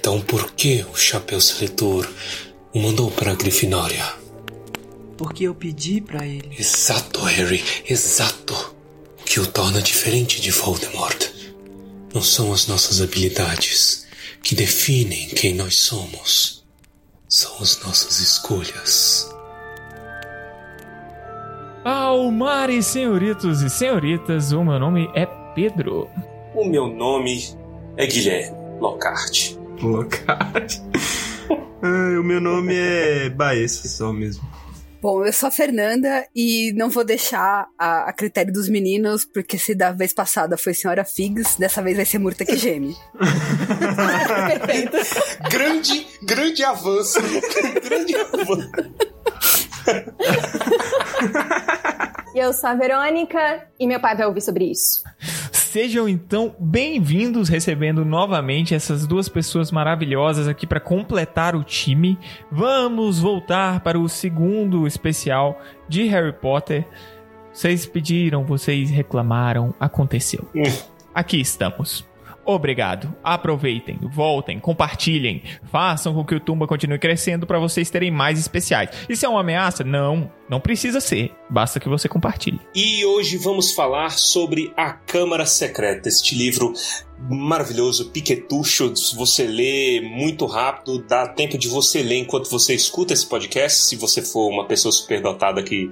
Então por que o Chapéu Seletor o mandou para a Grifinória? Porque eu pedi para ele. Exato, Harry, exato. O que o torna diferente de Voldemort não são as nossas habilidades que definem quem nós somos. São as nossas escolhas. Almares, senhoritos e senhoritas, o meu nome é Pedro. O meu nome é Guilherme Lockhart. Lockhart. ah, o meu nome é Baessa só mesmo. Bom, eu sou a Fernanda e não vou deixar a, a, critério dos meninos, porque se da vez passada foi Senhora Figs, dessa vez vai ser Murta que geme. Perfeito. grande, grande avanço. grande avanço. E eu sou a Verônica e meu pai vai ouvir sobre isso. Sejam então bem-vindos, recebendo novamente essas duas pessoas maravilhosas aqui para completar o time. Vamos voltar para o segundo especial de Harry Potter. Vocês pediram, vocês reclamaram, aconteceu. Aqui estamos. Obrigado. Aproveitem, voltem, compartilhem, façam com que o Tumba continue crescendo para vocês terem mais especiais. Isso é uma ameaça? Não, não precisa ser. Basta que você compartilhe. E hoje vamos falar sobre A Câmara Secreta, este livro maravilhoso, piquetucho, você lê muito rápido, dá tempo de você ler enquanto você escuta esse podcast, se você for uma pessoa superdotada que,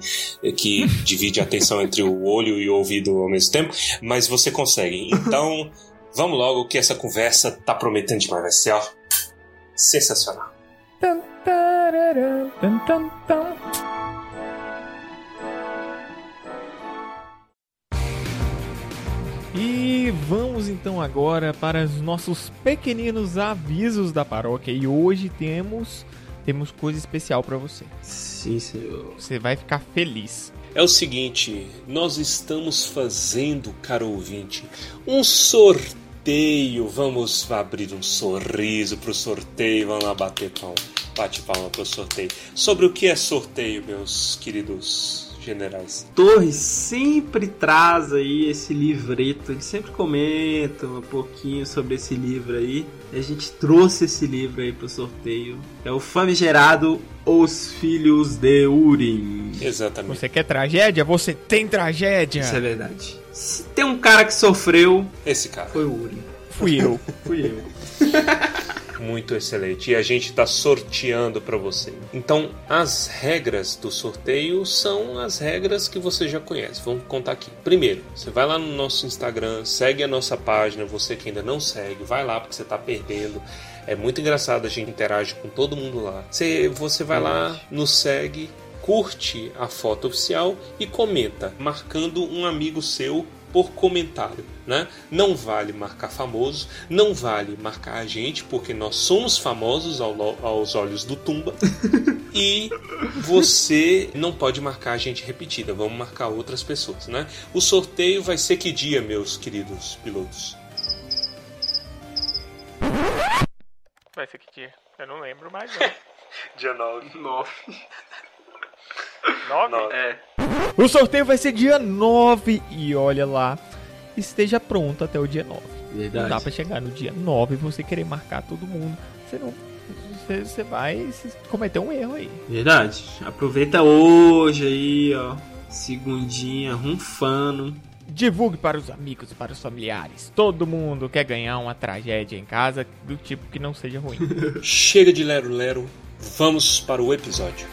que divide a atenção entre o olho e o ouvido ao mesmo tempo, mas você consegue. Então, Vamos logo que essa conversa tá prometendo demais, vai ser ó, sensacional. E vamos então agora para os nossos pequeninos avisos da paróquia. E hoje temos temos coisa especial para você. Sim, senhor. Você vai ficar feliz. É o seguinte, nós estamos fazendo, caro ouvinte, um sorteio. Vamos abrir um sorriso pro sorteio. Vamos lá bater palma. Bate palma pro sorteio. Sobre o que é sorteio, meus queridos generais. Torres sempre traz aí esse livreto, ele sempre comenta um pouquinho sobre esse livro aí. E a gente trouxe esse livro aí pro sorteio. É o famigerado Os Filhos de Urim. Exatamente. Você quer tragédia? Você tem tragédia. Isso é verdade. Se tem um cara que sofreu, esse cara foi o Urim. Fui eu. Fui eu. Muito excelente. E a gente está sorteando para você. Então, as regras do sorteio são as regras que você já conhece. Vamos contar aqui. Primeiro, você vai lá no nosso Instagram, segue a nossa página. Você que ainda não segue, vai lá porque você está perdendo. É muito engraçado, a gente interage com todo mundo lá. Você, você vai lá, nos segue, curte a foto oficial e comenta, marcando um amigo seu por comentário. Né? Não vale marcar famoso, não vale marcar a gente, porque nós somos famosos ao, aos olhos do Tumba. e você não pode marcar a gente repetida, vamos marcar outras pessoas. Né? O sorteio vai ser que dia, meus queridos pilotos? Vai ser que dia? Eu não lembro mais não. dia 9. 9. 9? É. O sorteio vai ser dia 9 e olha lá, esteja pronto até o dia 9. Verdade. Não dá pra chegar no dia 9 e você querer marcar todo mundo. Você não. Você, você vai cometer um erro aí. Verdade. Aproveita hoje aí, ó. Segundinha, runfando. Divulgue para os amigos, para os familiares. Todo mundo quer ganhar uma tragédia em casa do tipo que não seja ruim. Chega de lero-lero. Vamos para o episódio.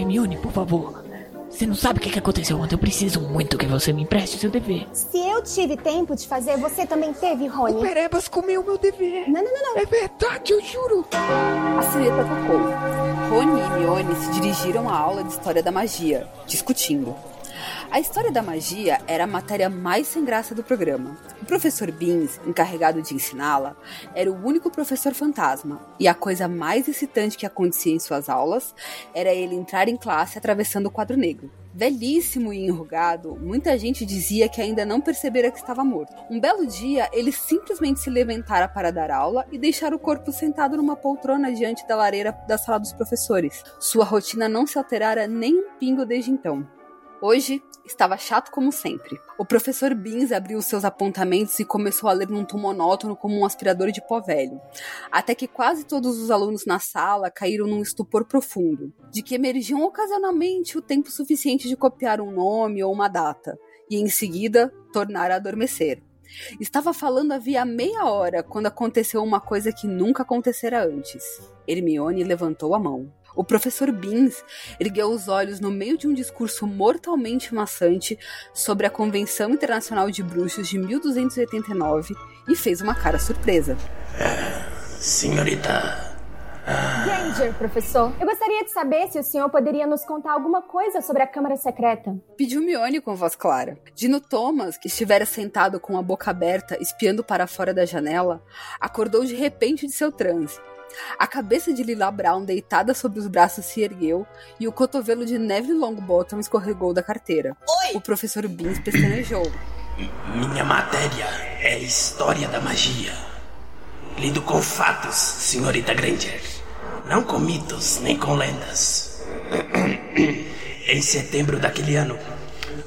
Hermione, por favor. Você não sabe o que aconteceu ontem. Eu preciso muito que você me empreste seu dever. Se eu tive tempo de fazer, você também teve, Rony. O Perebas comeu meu dever. Não, não, não, não. É verdade, eu juro. A sineta tocou. Rony e Hermione se dirigiram à aula de História da Magia, discutindo. A história da magia era a matéria mais sem graça do programa. O professor Beans, encarregado de ensiná-la, era o único professor fantasma, e a coisa mais excitante que acontecia em suas aulas era ele entrar em classe atravessando o quadro negro. Velhíssimo e enrugado, muita gente dizia que ainda não percebera que estava morto. Um belo dia, ele simplesmente se levantara para dar aula e deixar o corpo sentado numa poltrona diante da lareira da sala dos professores. Sua rotina não se alterara nem um pingo desde então. Hoje estava chato como sempre. O professor Beans abriu seus apontamentos e começou a ler num tom monótono como um aspirador de pó velho. Até que quase todos os alunos na sala caíram num estupor profundo, de que emergiam ocasionalmente o tempo suficiente de copiar um nome ou uma data, e em seguida tornar a adormecer. Estava falando havia meia hora quando aconteceu uma coisa que nunca acontecera antes. Hermione levantou a mão. O professor Beans ergueu os olhos no meio de um discurso mortalmente maçante sobre a Convenção Internacional de Bruxos de 1289 e fez uma cara surpresa. Senhorita. Granger, professor. Eu gostaria de saber se o senhor poderia nos contar alguma coisa sobre a Câmara Secreta. Pediu Mione com voz clara. Dino Thomas, que estivera sentado com a boca aberta, espiando para fora da janela, acordou de repente de seu transe. A cabeça de Lila Brown deitada sobre os braços se ergueu e o cotovelo de Neville Longbottom escorregou da carteira. O professor Beans pestanejou. Minha matéria é História da Magia. Lido com fatos, senhorita Granger. Não com mitos nem com lendas. em setembro daquele ano,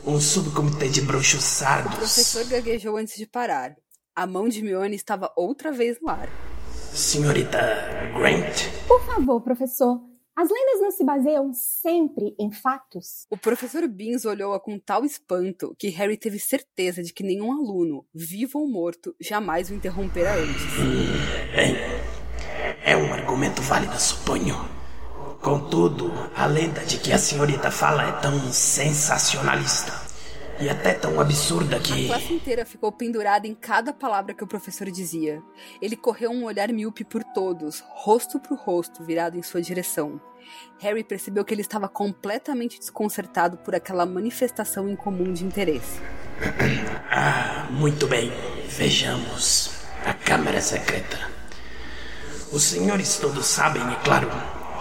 um subcomitê de bruxos O sardos. professor gaguejou antes de parar. A mão de Mione estava outra vez no ar. Senhorita Grant, Por favor, professor. As lendas não se baseiam sempre em fatos? O professor Beans olhou-a com tal espanto que Harry teve certeza de que nenhum aluno, vivo ou morto, jamais o interrompera antes. bem, é um argumento válido, suponho. Contudo, a lenda de que a senhorita fala é tão sensacionalista e até tão absurda A que. classe inteira ficou pendurada em cada palavra que o professor dizia. Ele correu um olhar míope por todos, rosto por rosto, virado em sua direção. Harry percebeu que ele estava completamente desconcertado por aquela manifestação incomum de interesse. Ah, muito bem. Vejamos. A Câmara Secreta. Os senhores todos sabem, é claro,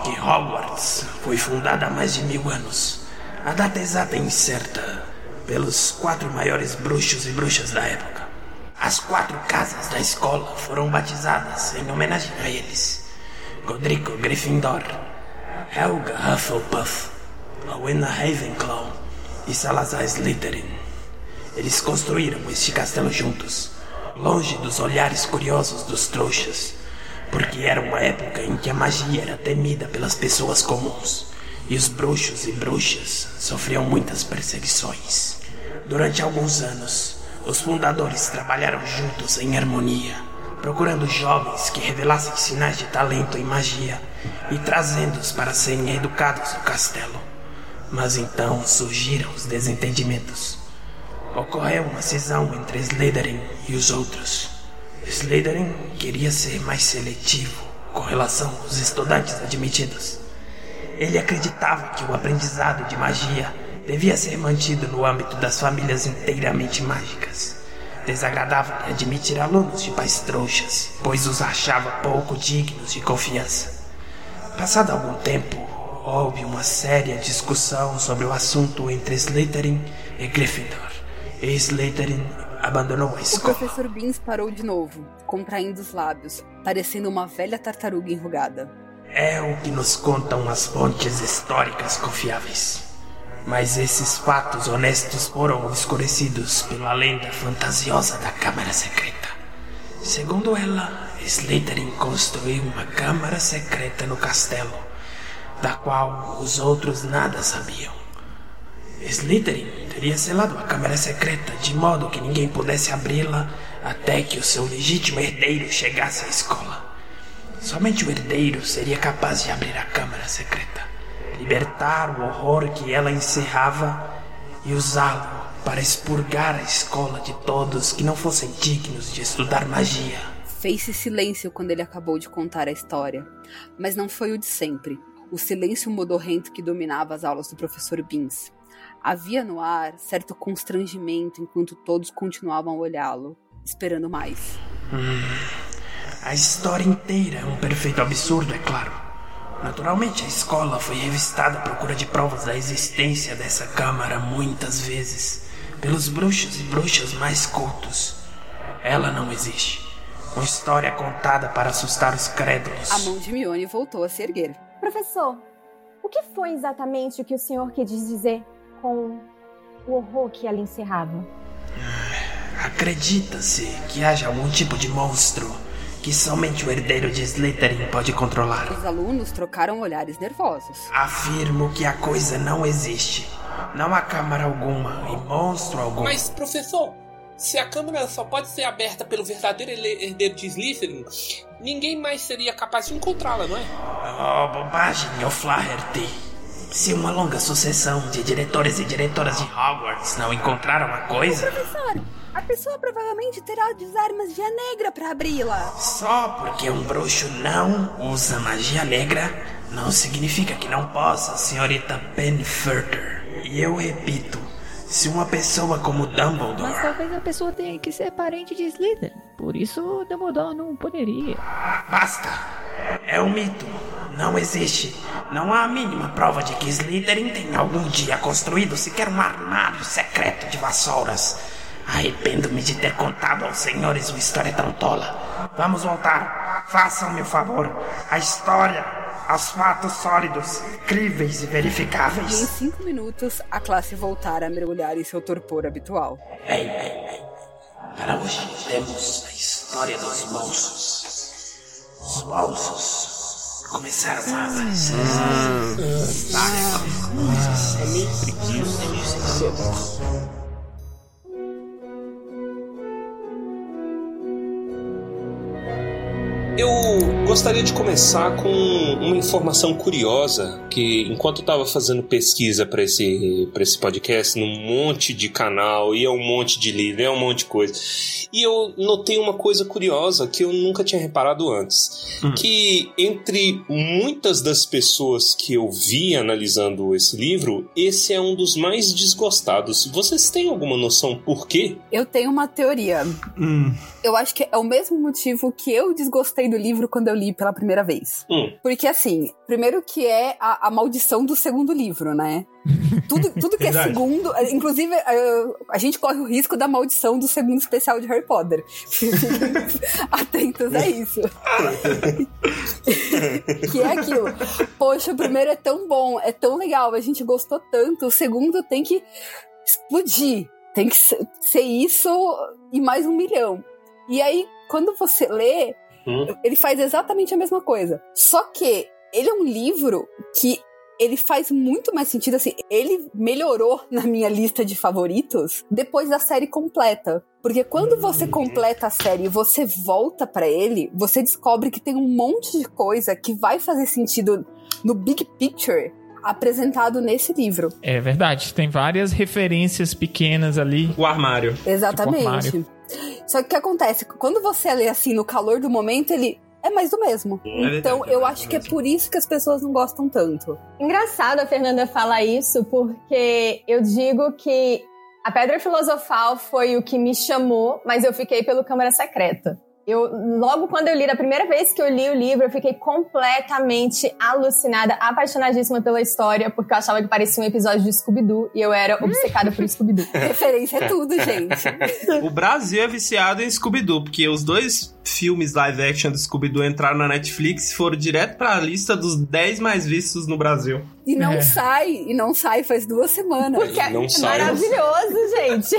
que Hogwarts foi fundada há mais de mil anos. A data exata é incerta pelos quatro maiores bruxos e bruxas da época. As quatro casas da escola foram batizadas em homenagem a eles. Godrico Gryffindor, Helga Hufflepuff, Rowena Ravenclaw e Salazar Slytherin. Eles construíram este castelo juntos, longe dos olhares curiosos dos trouxas, porque era uma época em que a magia era temida pelas pessoas comuns e os bruxos e bruxas sofriam muitas perseguições. Durante alguns anos, os fundadores trabalharam juntos em harmonia, procurando jovens que revelassem sinais de talento em magia e trazendo-os para serem educados no castelo. Mas então surgiram os desentendimentos. Ocorreu uma cisão entre Slytherin e os outros. Slytherin queria ser mais seletivo com relação aos estudantes admitidos. Ele acreditava que o aprendizado de magia devia ser mantido no âmbito das famílias inteiramente mágicas. Desagradava-lhe admitir alunos de pais trouxas, pois os achava pouco dignos de confiança. Passado algum tempo, houve uma séria discussão sobre o assunto entre Slytherin e Gryffindor. E Slytherin abandonou a O escola. professor Beans parou de novo, contraindo os lábios, parecendo uma velha tartaruga enrugada. É o que nos contam as fontes históricas confiáveis. Mas esses fatos honestos foram obscurecidos pela lenda fantasiosa da Câmara Secreta. Segundo ela, Slytherin construiu uma Câmara Secreta no castelo, da qual os outros nada sabiam. Slytherin teria selado a Câmara Secreta de modo que ninguém pudesse abri-la até que o seu legítimo herdeiro chegasse à escola. Somente o herdeiro seria capaz de abrir a Câmara Secreta, libertar o horror que ela encerrava e usá-lo para expurgar a escola de todos que não fossem dignos de estudar magia. Fez-se silêncio quando ele acabou de contar a história, mas não foi o de sempre. O silêncio modorrento que dominava as aulas do professor Beans. Havia no ar certo constrangimento enquanto todos continuavam a olhá-lo, esperando mais. A história inteira é um perfeito absurdo, é claro. Naturalmente, a escola foi revistada à procura de provas da existência dessa câmara muitas vezes pelos bruxos e bruxas mais cultos. Ela não existe. Uma história contada para assustar os crédulos. A mão de Mione voltou a se erguer. Professor, o que foi exatamente o que o senhor quis dizer com o horror que ela encerrava? Acredita-se que haja algum tipo de monstro que somente o herdeiro de Slytherin pode controlar. Os alunos trocaram olhares nervosos. Afirmo que a coisa não existe. Não há câmara alguma e monstro algum. Mas, professor, se a câmara só pode ser aberta pelo verdadeiro herdeiro de Slytherin, ninguém mais seria capaz de encontrá-la, não é? Oh, bobagem, O'Flaherty. Se uma longa sucessão de diretores e diretoras de Hogwarts não encontraram a coisa, Professor, a pessoa provavelmente terá de usar magia negra para abri-la. só porque um bruxo não usa magia negra, não significa que não possa, senhorita Penfurter. E eu repito, se uma pessoa como Mas Dumbledore talvez a pessoa tenha que ser parente de Slytherin. Por isso, Dumbledore não poderia. Basta! É um mito. Não existe. Não há a mínima prova de que Slytherin tenha algum dia construído sequer um armário secreto de vassouras. Arrependo-me de ter contado aos senhores uma história tão tola. Vamos voltar. Façam-me o favor. A história, aos fatos sólidos, críveis e E em verificáveis. cinco minutos, a classe voltara a mergulhar em seu torpor habitual. Bem, bem, bem. Para hoje temos a história dos bolsos. Os bolsos começaram a aparecer. Eu gostaria de começar com uma informação curiosa que enquanto eu estava fazendo pesquisa para esse para esse podcast num monte de canal e é um monte de livro, é um monte de coisa. E eu notei uma coisa curiosa que eu nunca tinha reparado antes, que entre muitas das pessoas que eu vi analisando esse livro, esse é um dos mais desgostados. Vocês têm alguma noção por quê? Eu tenho uma teoria. Hum, Eu acho que é o mesmo motivo que eu desgostei do livro quando eu li pela primeira vez. Hum. Porque, assim, primeiro que é a, a maldição do segundo livro, né? Tudo, tudo que é segundo. Inclusive, eh, a gente corre o risco da maldição do segundo especial de Harry Potter. Atentos a isso. que é aquilo. Poxa, o primeiro é tão bom, é tão legal, a gente gostou tanto. O segundo tem que explodir. Tem que ser isso e mais um milhão. E aí, quando você lê, Hum. ele faz exatamente a mesma coisa. Só que ele é um livro que ele faz muito mais sentido assim. Ele melhorou na minha lista de favoritos depois da série completa. Porque quando você completa a série e você volta pra ele, você descobre que tem um monte de coisa que vai fazer sentido no big picture apresentado nesse livro. É verdade, tem várias referências pequenas ali. o armário. Exatamente. armário. Só que o que acontece? Quando você lê assim no calor do momento, ele é mais do mesmo. verdade, então é eu mais acho que é por isso que as pessoas não gostam tanto. Engraçado a Fernanda falar isso, porque eu digo que a Pedra Filosofal foi o que me chamou, mas eu fiquei pelo Câmara Secreta. Eu, logo quando eu li, da primeira vez que eu li o livro, eu fiquei completamente alucinada, apaixonadíssima pela história, porque eu achava que parecia um episódio de Scooby-Doo e eu era obcecada por Scooby-Doo. Referência é tudo, gente. O Brasil é viciado em Scooby-Doo, porque os dois filmes live action do Scooby-Doo entraram na Netflix e foram direto pra lista dos 10 mais vistos no Brasil. E não É. sai, e não sai faz duas semanas. Porque é Não sai. maravilhoso, gente.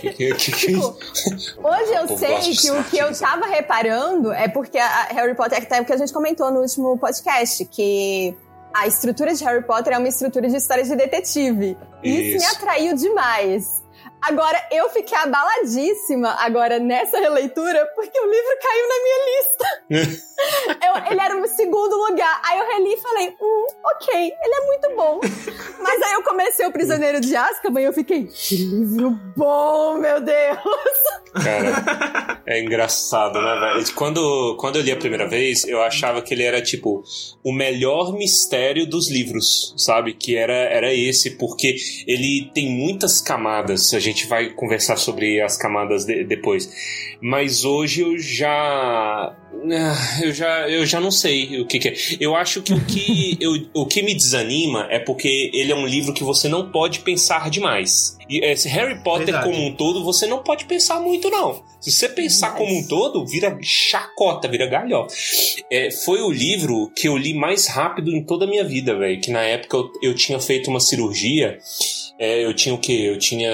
Que- que- que- que- Hoje eu sei que o que eu tava reparando é porque a Harry Potter, até o que a gente comentou no último podcast, que a estrutura de Harry Potter é uma estrutura de história de detetive. E isso, me Isso. atraiu demais. Agora, eu fiquei abaladíssima agora nessa releitura, porque o livro caiu na minha lista. Eu- ele era o segundo lugar. Aí eu reli e falei, hum, ok, ele é muito bom. Mas aí eu comecei o Prisioneiro de Azkaban e eu fiquei, que livro bom, meu Deus. Cara, é engraçado, né, velho? Quando, quando eu li a primeira vez, eu achava que ele era, tipo, o melhor mistério dos livros, sabe? Que era, era esse, porque ele tem muitas camadas. A gente vai conversar sobre as camadas de- depois. Mas hoje eu já. ah, Eu já, eu já não sei o que, que é. Eu acho que o que, eu, o que me desanima é porque ele é um livro que você não pode pensar demais. E esse Harry Potter Verdade. como um todo, você não pode pensar muito, não. Se você pensar como um todo, vira chacota, vira galhofa. É, foi o livro que eu li mais rápido em toda a minha vida, velho. Que na época eu, eu tinha feito uma cirurgia É, eu tinha o quê? Eu tinha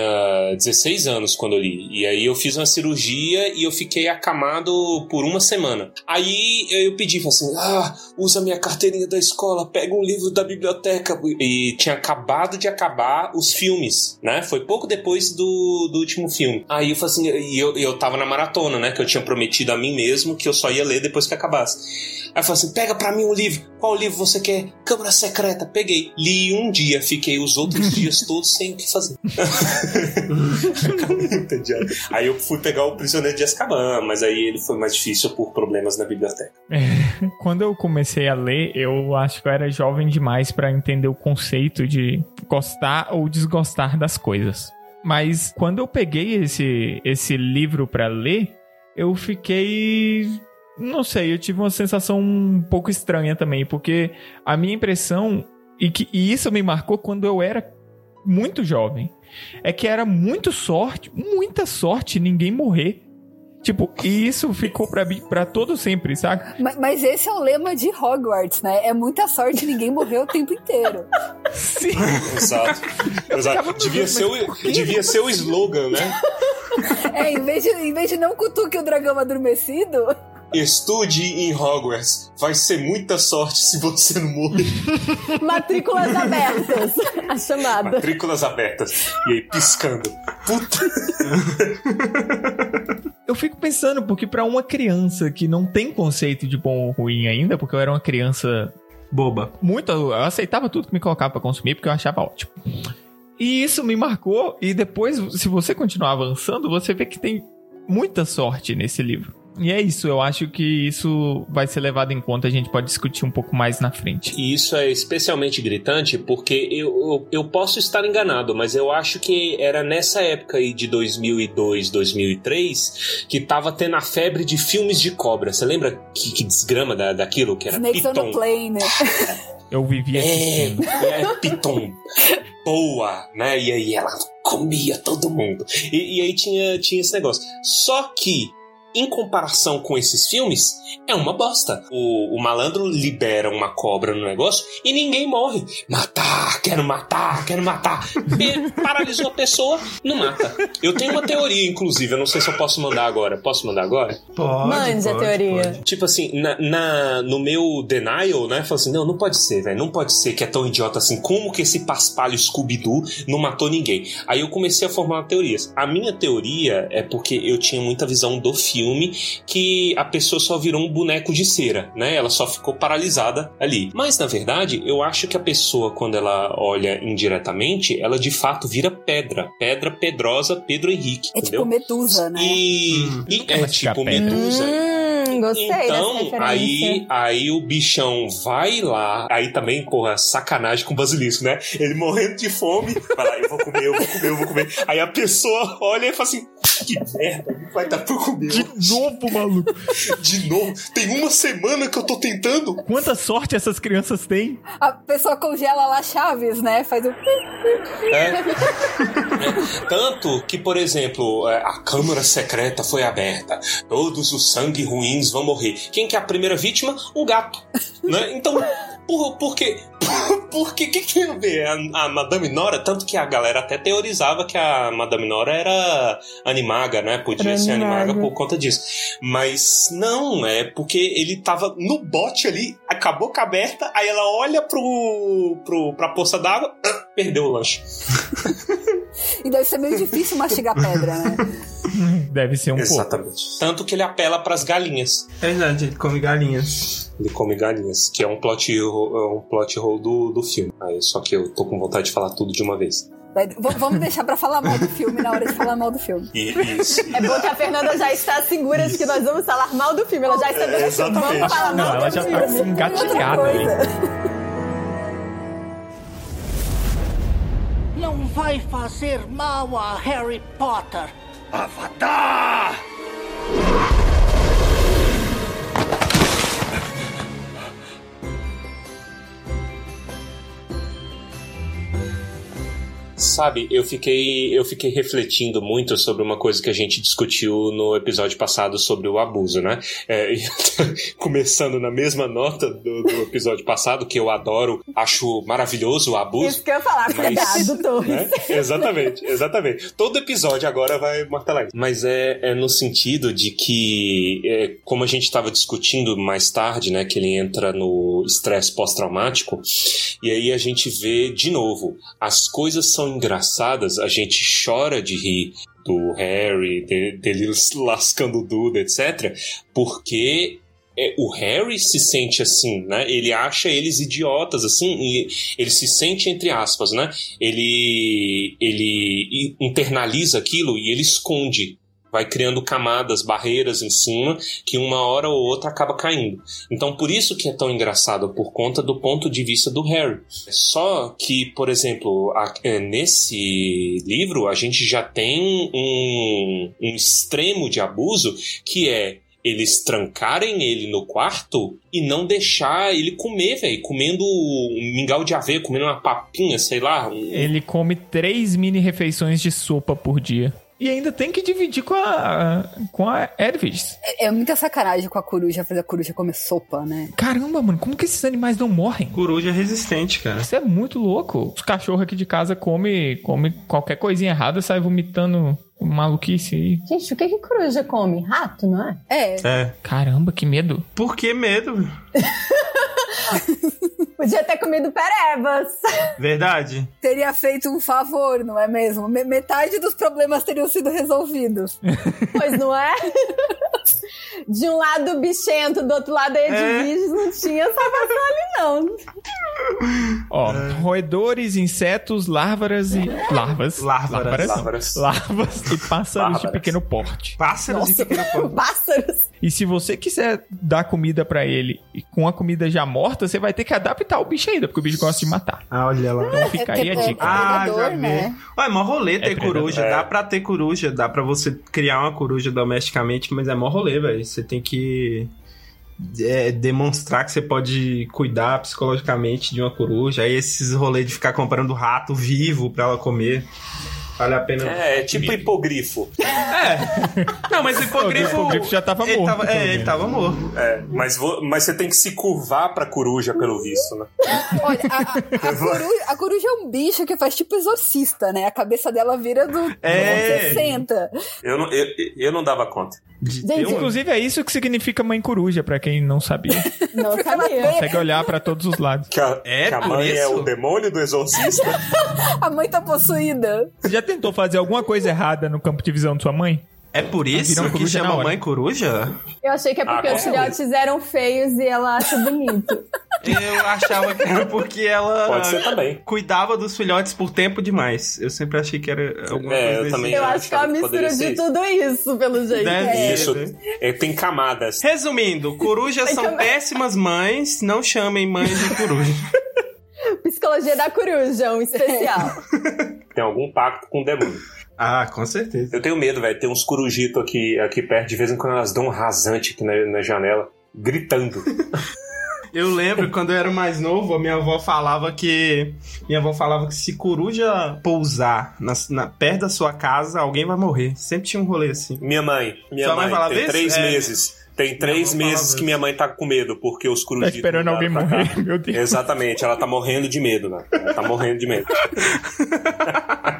16 anos quando eu li. E aí eu fiz uma cirurgia e eu fiquei acamado por uma semana. Aí eu pedi, falei assim: ah, usa minha carteirinha da escola, pega um livro da biblioteca. E tinha acabado de acabar os filmes, né? Foi pouco depois do, do último filme. Aí eu falei assim: e eu, eu tava na maratona, né? Que eu tinha prometido a mim mesmo que eu só ia ler depois que acabasse. Aí eu falei assim: pega pra mim um livro. Qual livro você quer? Câmara Secreta. Peguei. Li um dia, fiquei os outros dias todos sem o que fazer. Aí eu fui pegar o Prisioneiro de Azkaban, mas aí ele foi mais difícil por problemas na biblioteca. É, quando eu comecei a ler, eu acho que eu era jovem demais pra entender o conceito de gostar ou desgostar das coisas. Mas quando eu peguei esse, esse livro pra ler, eu fiquei. Não sei, eu tive uma sensação um pouco estranha também, porque a minha impressão, e, que, e isso me marcou quando eu era muito jovem, é que era muito sorte, muita sorte ninguém morrer. Tipo, e isso ficou pra, mim- pra todo sempre, saca? Ma- Mas esse é o lema de Hogwarts, né? É muita sorte ninguém morreu o tempo inteiro. Sim. Exato. Exato. Devia, ser o, devia ser o slogan, né? É, em vez de, em vez de não cutuque o dragão adormecido, Estude em Hogwarts. Vai ser muita sorte se você não morrer. Matrículas abertas. A chamada. Matrículas abertas. E aí, piscando. Puta. Eu fico pensando, porque pra uma criança que não tem conceito de bom ou ruim ainda, porque eu era uma criança Boba. muito. Eu aceitava tudo que me colocava pra consumir, porque eu achava ótimo. E isso me marcou, e depois, se você continuar avançando, você vê que tem muita sorte nesse livro. E é isso, eu acho que isso vai ser levado em conta, a gente pode discutir um pouco mais na frente. E isso é especialmente gritante porque eu, eu, eu posso estar enganado, mas eu acho que era nessa época aí de 2002, 2003 que tava tendo a febre de filmes de cobra. Você lembra que, que desgrama da, daquilo que era Snakes on Piton? Plane. Eu vivia É, assistindo. é Piton. Boa, né? E aí ela comia todo mundo. E, e aí tinha, tinha esse negócio. Só que, em comparação com esses filmes, é uma bosta. O, o malandro libera uma cobra no negócio e ninguém morre. Matar, quero matar, quero matar. Pe- Paralisou a pessoa, não mata. Eu tenho uma teoria, inclusive, eu não sei se eu posso mandar agora. Posso mandar agora? Pode. Mande a teoria. pode. Tipo assim, na, na- no meu denial, né? Falei assim: não, não pode ser, velho. Não pode ser que é tão idiota assim. Como que esse paspalho Scooby-Doo não matou ninguém? Aí eu comecei a formar teorias. A minha teoria é porque eu tinha muita visão do filme que a pessoa só virou um boneco de cera, né? Ela só ficou paralisada ali. Mas na verdade, eu acho que a pessoa, quando ela olha indiretamente, ela de fato vira pedra. Pedra pedrosa Pedro Henrique. É entendeu? tipo Medusa, né? E, Hum, e é tipo. Medusa. Hum, gostei Então, aí, aí o bichão vai lá, aí também, porra, sacanagem com o basilisco, né? Ele morrendo de fome, vai lá, eu vou comer, eu vou comer, eu vou comer. Aí a pessoa olha e fala assim: que merda, não vai dar pra comer. De novo, maluco. De novo, tem uma semana que eu tô tentando. Quanta sorte essas crianças têm. A pessoa congela lá Chaves, né? Faz o. É. É. Tanto que, por exemplo, é, a câmara secreta foi aberta. Todos os sangue ruins vão morrer. Quem que é a primeira vítima? Um gato. Né? Então, por, por quê? Por que que tem a ver a, a Madame Nora? Tanto que a galera até teorizava que a Madame Nora era animaga, né? Podia Era ser animaga animaga. por conta disso. Mas não, é porque ele tava no bote ali, a boca aberta, aí ela olha pro, pro, pra poça d'água, perdeu o lanche. E deve ser meio difícil mastigar pedra, né? Deve ser um pouco. Exatamente. Tanto que ele apela pras galinhas. É verdade, ele come galinhas. Ele come galinhas, que é um plot, ho- é um plot hole do, do filme. Aí, só que eu tô com vontade de falar tudo de uma vez. V- Vamos deixar pra falar mal do filme na hora de falar mal do filme. Isso. É bom que a Fernanda já está segura de que nós vamos falar mal do filme. Ela já está É, exatamente. Vamos falar Não, mal ela do já filme. tá assim, engatilhada ali. Não vai fazer mal a Harry Potter. Avatar! Sabe, eu fiquei, eu fiquei refletindo muito sobre uma coisa que a gente discutiu no episódio passado sobre o abuso, né? É, começando na mesma nota do, do episódio passado, que eu adoro, acho maravilhoso o abuso. Isso que eu ia falar, Mas- cuidado, Torres. né? Exatamente, exatamente. Todo episódio agora vai martelar isso. Mas é, é no sentido de que, é, como a gente estava discutindo mais tarde, né, que ele entra no estresse pós-traumático, e aí a gente vê de novo, as coisas são engraçadas, a gente chora de rir do Harry, de- dele lascando o Duda, etc., porque é, o Harry se sente assim, né? Ele acha eles idiotas, assim, ele se sente entre aspas, né? Ele ele internaliza aquilo e ele esconde, vai criando camadas, barreiras em cima que uma hora ou outra acaba caindo. Então por isso que é tão engraçado por conta do ponto de vista do Harry. Só que, por exemplo, a- é, nesse livro a gente já tem um, um extremo de abuso que é eles trancarem ele no quarto e não deixar ele comer, velho. Comendo um mingau de aveia, comendo uma papinha, sei lá. um- Ele come três mini refeições de sopa por dia. E ainda tem que dividir com a com a Edwidge. É, é muita sacanagem com a coruja fazer a coruja comer sopa, né? Caramba, mano, como que esses animais não morrem? Coruja é resistente, cara. Isso é muito louco. Os cachorros aqui de casa comem come qualquer coisinha errada, sai vomitando maluquice aí. Gente, o que que coruja come? Rato, não é? É. É. Caramba, que medo. Por que medo? Podia ter comido perebas. Verdade? Teria feito um favor, não é mesmo? Me- Metade dos problemas teriam sido resolvidos. Pois não é? De um lado o bichento, do outro lado a Edviges, não tinha salvação ali, não. Ó, roedores, insetos, larvas e. Larvas. Larvaras. Larvas. Larvas e pássaros de pequeno porte. Pássaros de pequeno porte. Pássaros. E se você quiser dar comida pra ele e com a comida já morta, você vai ter que adaptar o bicho ainda, porque o bicho gosta de matar. Ah, olha lá. Então fica aí a é- dica. Ah, já vi. né? Ué, é mó rolê ter predador. coruja. É. Dá pra ter coruja, dá pra você criar uma coruja domesticamente, mas é mó rolê, velho. Você tem que é, demonstrar que você pode cuidar psicologicamente de uma coruja. Aí esses rolês de ficar comprando rato vivo pra ela comer. Vale a pena. É, é tipo hipogrifo. Não, mas o hipogrifo. O hipogrifo já tava ele morto, Tava, é, ele tava morto. É, mas, vo- mas você tem que se curvar pra coruja, pelo visto, né? Olha, a, a- a coruja, a coruja é um bicho que faz tipo exorcista, né? A cabeça dela vira do, do É. 60. Eu não, eu, eu não dava conta. De um- Inclusive, é isso que significa mãe coruja, pra quem não sabia. Não sabia. Consegue olhar pra todos os lados. Que a, É, que a mãe é isso? o demônio do exorcista. A mãe tá possuída. Você já tentou fazer alguma coisa errada no campo de visão de sua mãe? É por isso que chama mãe coruja? Eu achei que é porque Ah, os filhotes eram feios e ela acha bonito. Eu achava que era porque ela Pode ser também. cuidava dos filhotes por tempo demais. Eu sempre achei que era alguma É, coisa eu também Eu acho que é uma mistura de isso. tudo isso, pelo jeito. Deve É. Isso. né? É, tem camadas. Resumindo, corujas são péssimas mães, não chamem mães de coruja. Psicologia da coruja, um especial. Tem algum pacto com o demônio. Ah, com certeza. Eu tenho medo, velho. Tem uns corujitos aqui, aqui perto. De vez em quando elas dão um rasante aqui na, na janela, gritando. Eu lembro quando eu era mais novo, a minha avó falava que. Minha avó falava que se coruja pousar na, na- perto da sua casa, alguém vai morrer. Sempre tinha um rolê assim. Minha mãe, minha Sua mãe mãe, falava tem isso? três É. meses. Tem três meses que minha mãe tá com medo, porque os Tá corujitos. esperando não alguém cá. morrer, meu Deus. Exatamente, ela tá morrendo de medo, né? Ela tá morrendo de medo.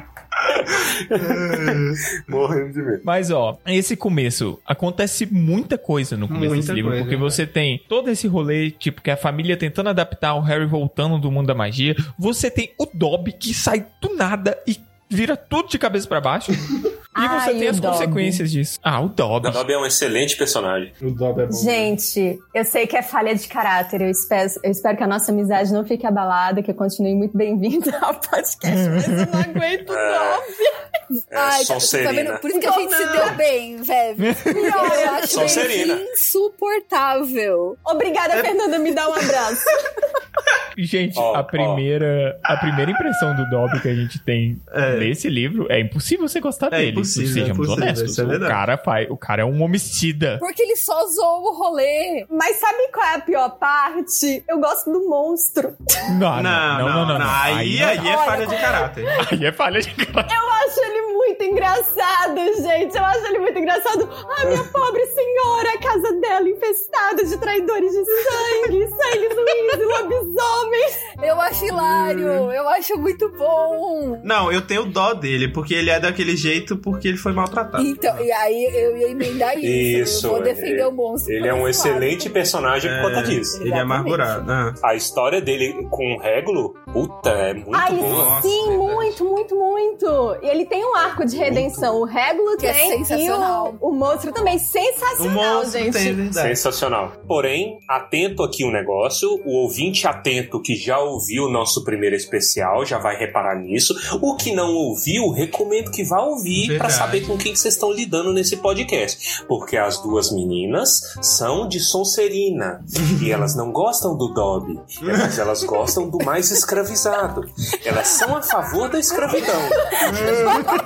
morrendo de medo. Mas ó, esse começo acontece muita coisa no começo Muita desse livro, coisa, porque né? você tem todo esse rolê, tipo, que a família tentando adaptar o Harry voltando do mundo da magia. Você tem o Dobby que sai do nada e vira tudo de cabeça pra baixo. E você Ai, tem as Dobby. consequências disso. Ah, o Dobby. O Dobby é um excelente personagem. O Dobby é bom. Gente, eu sei que é falha de caráter. Eu espero, eu espero que a nossa amizade não fique abalada, que eu continue muito bem-vinda ao podcast, mas eu não aguento o Dobby. É Ai, tá, Sonserina. tá vendo? Por isso que a gente se deu bem, velho. Eu acho Sonserina. ele insuportável. Obrigada, Fernanda, me dá um abraço. Gente, Ó, a primeira a primeira impressão do Dobby que a gente tem É. nesse livro é impossível você gostar É dele. Impossível, Sejamos é impossível, honestos. isso é o cara faz, o cara é um homicida. Porque ele só zoou o rolê. Mas sabe qual é a pior parte? Eu gosto do monstro. Não, Não, não, não, Aí, não. aí é Olha, falha de caráter. Aí é falha de caráter. Eu acho ele muito engraçado, gente. Eu acho ele muito engraçado. Ah, minha pobre senhora, a casa dela infestada de traidores de sangue, sangue e lobisomens. Eu acho hilário, eu acho muito bom. Não, eu tenho dó dele, porque ele é daquele jeito porque ele foi maltratado. Então, e aí eu ia emendar isso. Isso, eu vou é. defender o monstro. Ele é um excelente lado. personagem por conta disso. Ele é amargurado. Ah. A história dele com o Regulo, puta, é muito Ai, boa. sim, muito, muito, muito. E ele tem um arco de redenção. O Regulo Que é tem sensacional. e o, o monstro também. O Sensacional, monstro gente. tem, é verdade. Sensacional. Porém, atento aqui um negócio, o ouvinte atento que já ouviu o nosso primeiro especial já vai reparar nisso. O que não ouviu, recomendo que vá ouvir para saber com quem que vocês estão lidando nesse podcast. Porque as duas meninas são de Sonserina e elas não gostam do Dobby, mas elas gostam do mais escravizado. Elas são a favor da escravidão.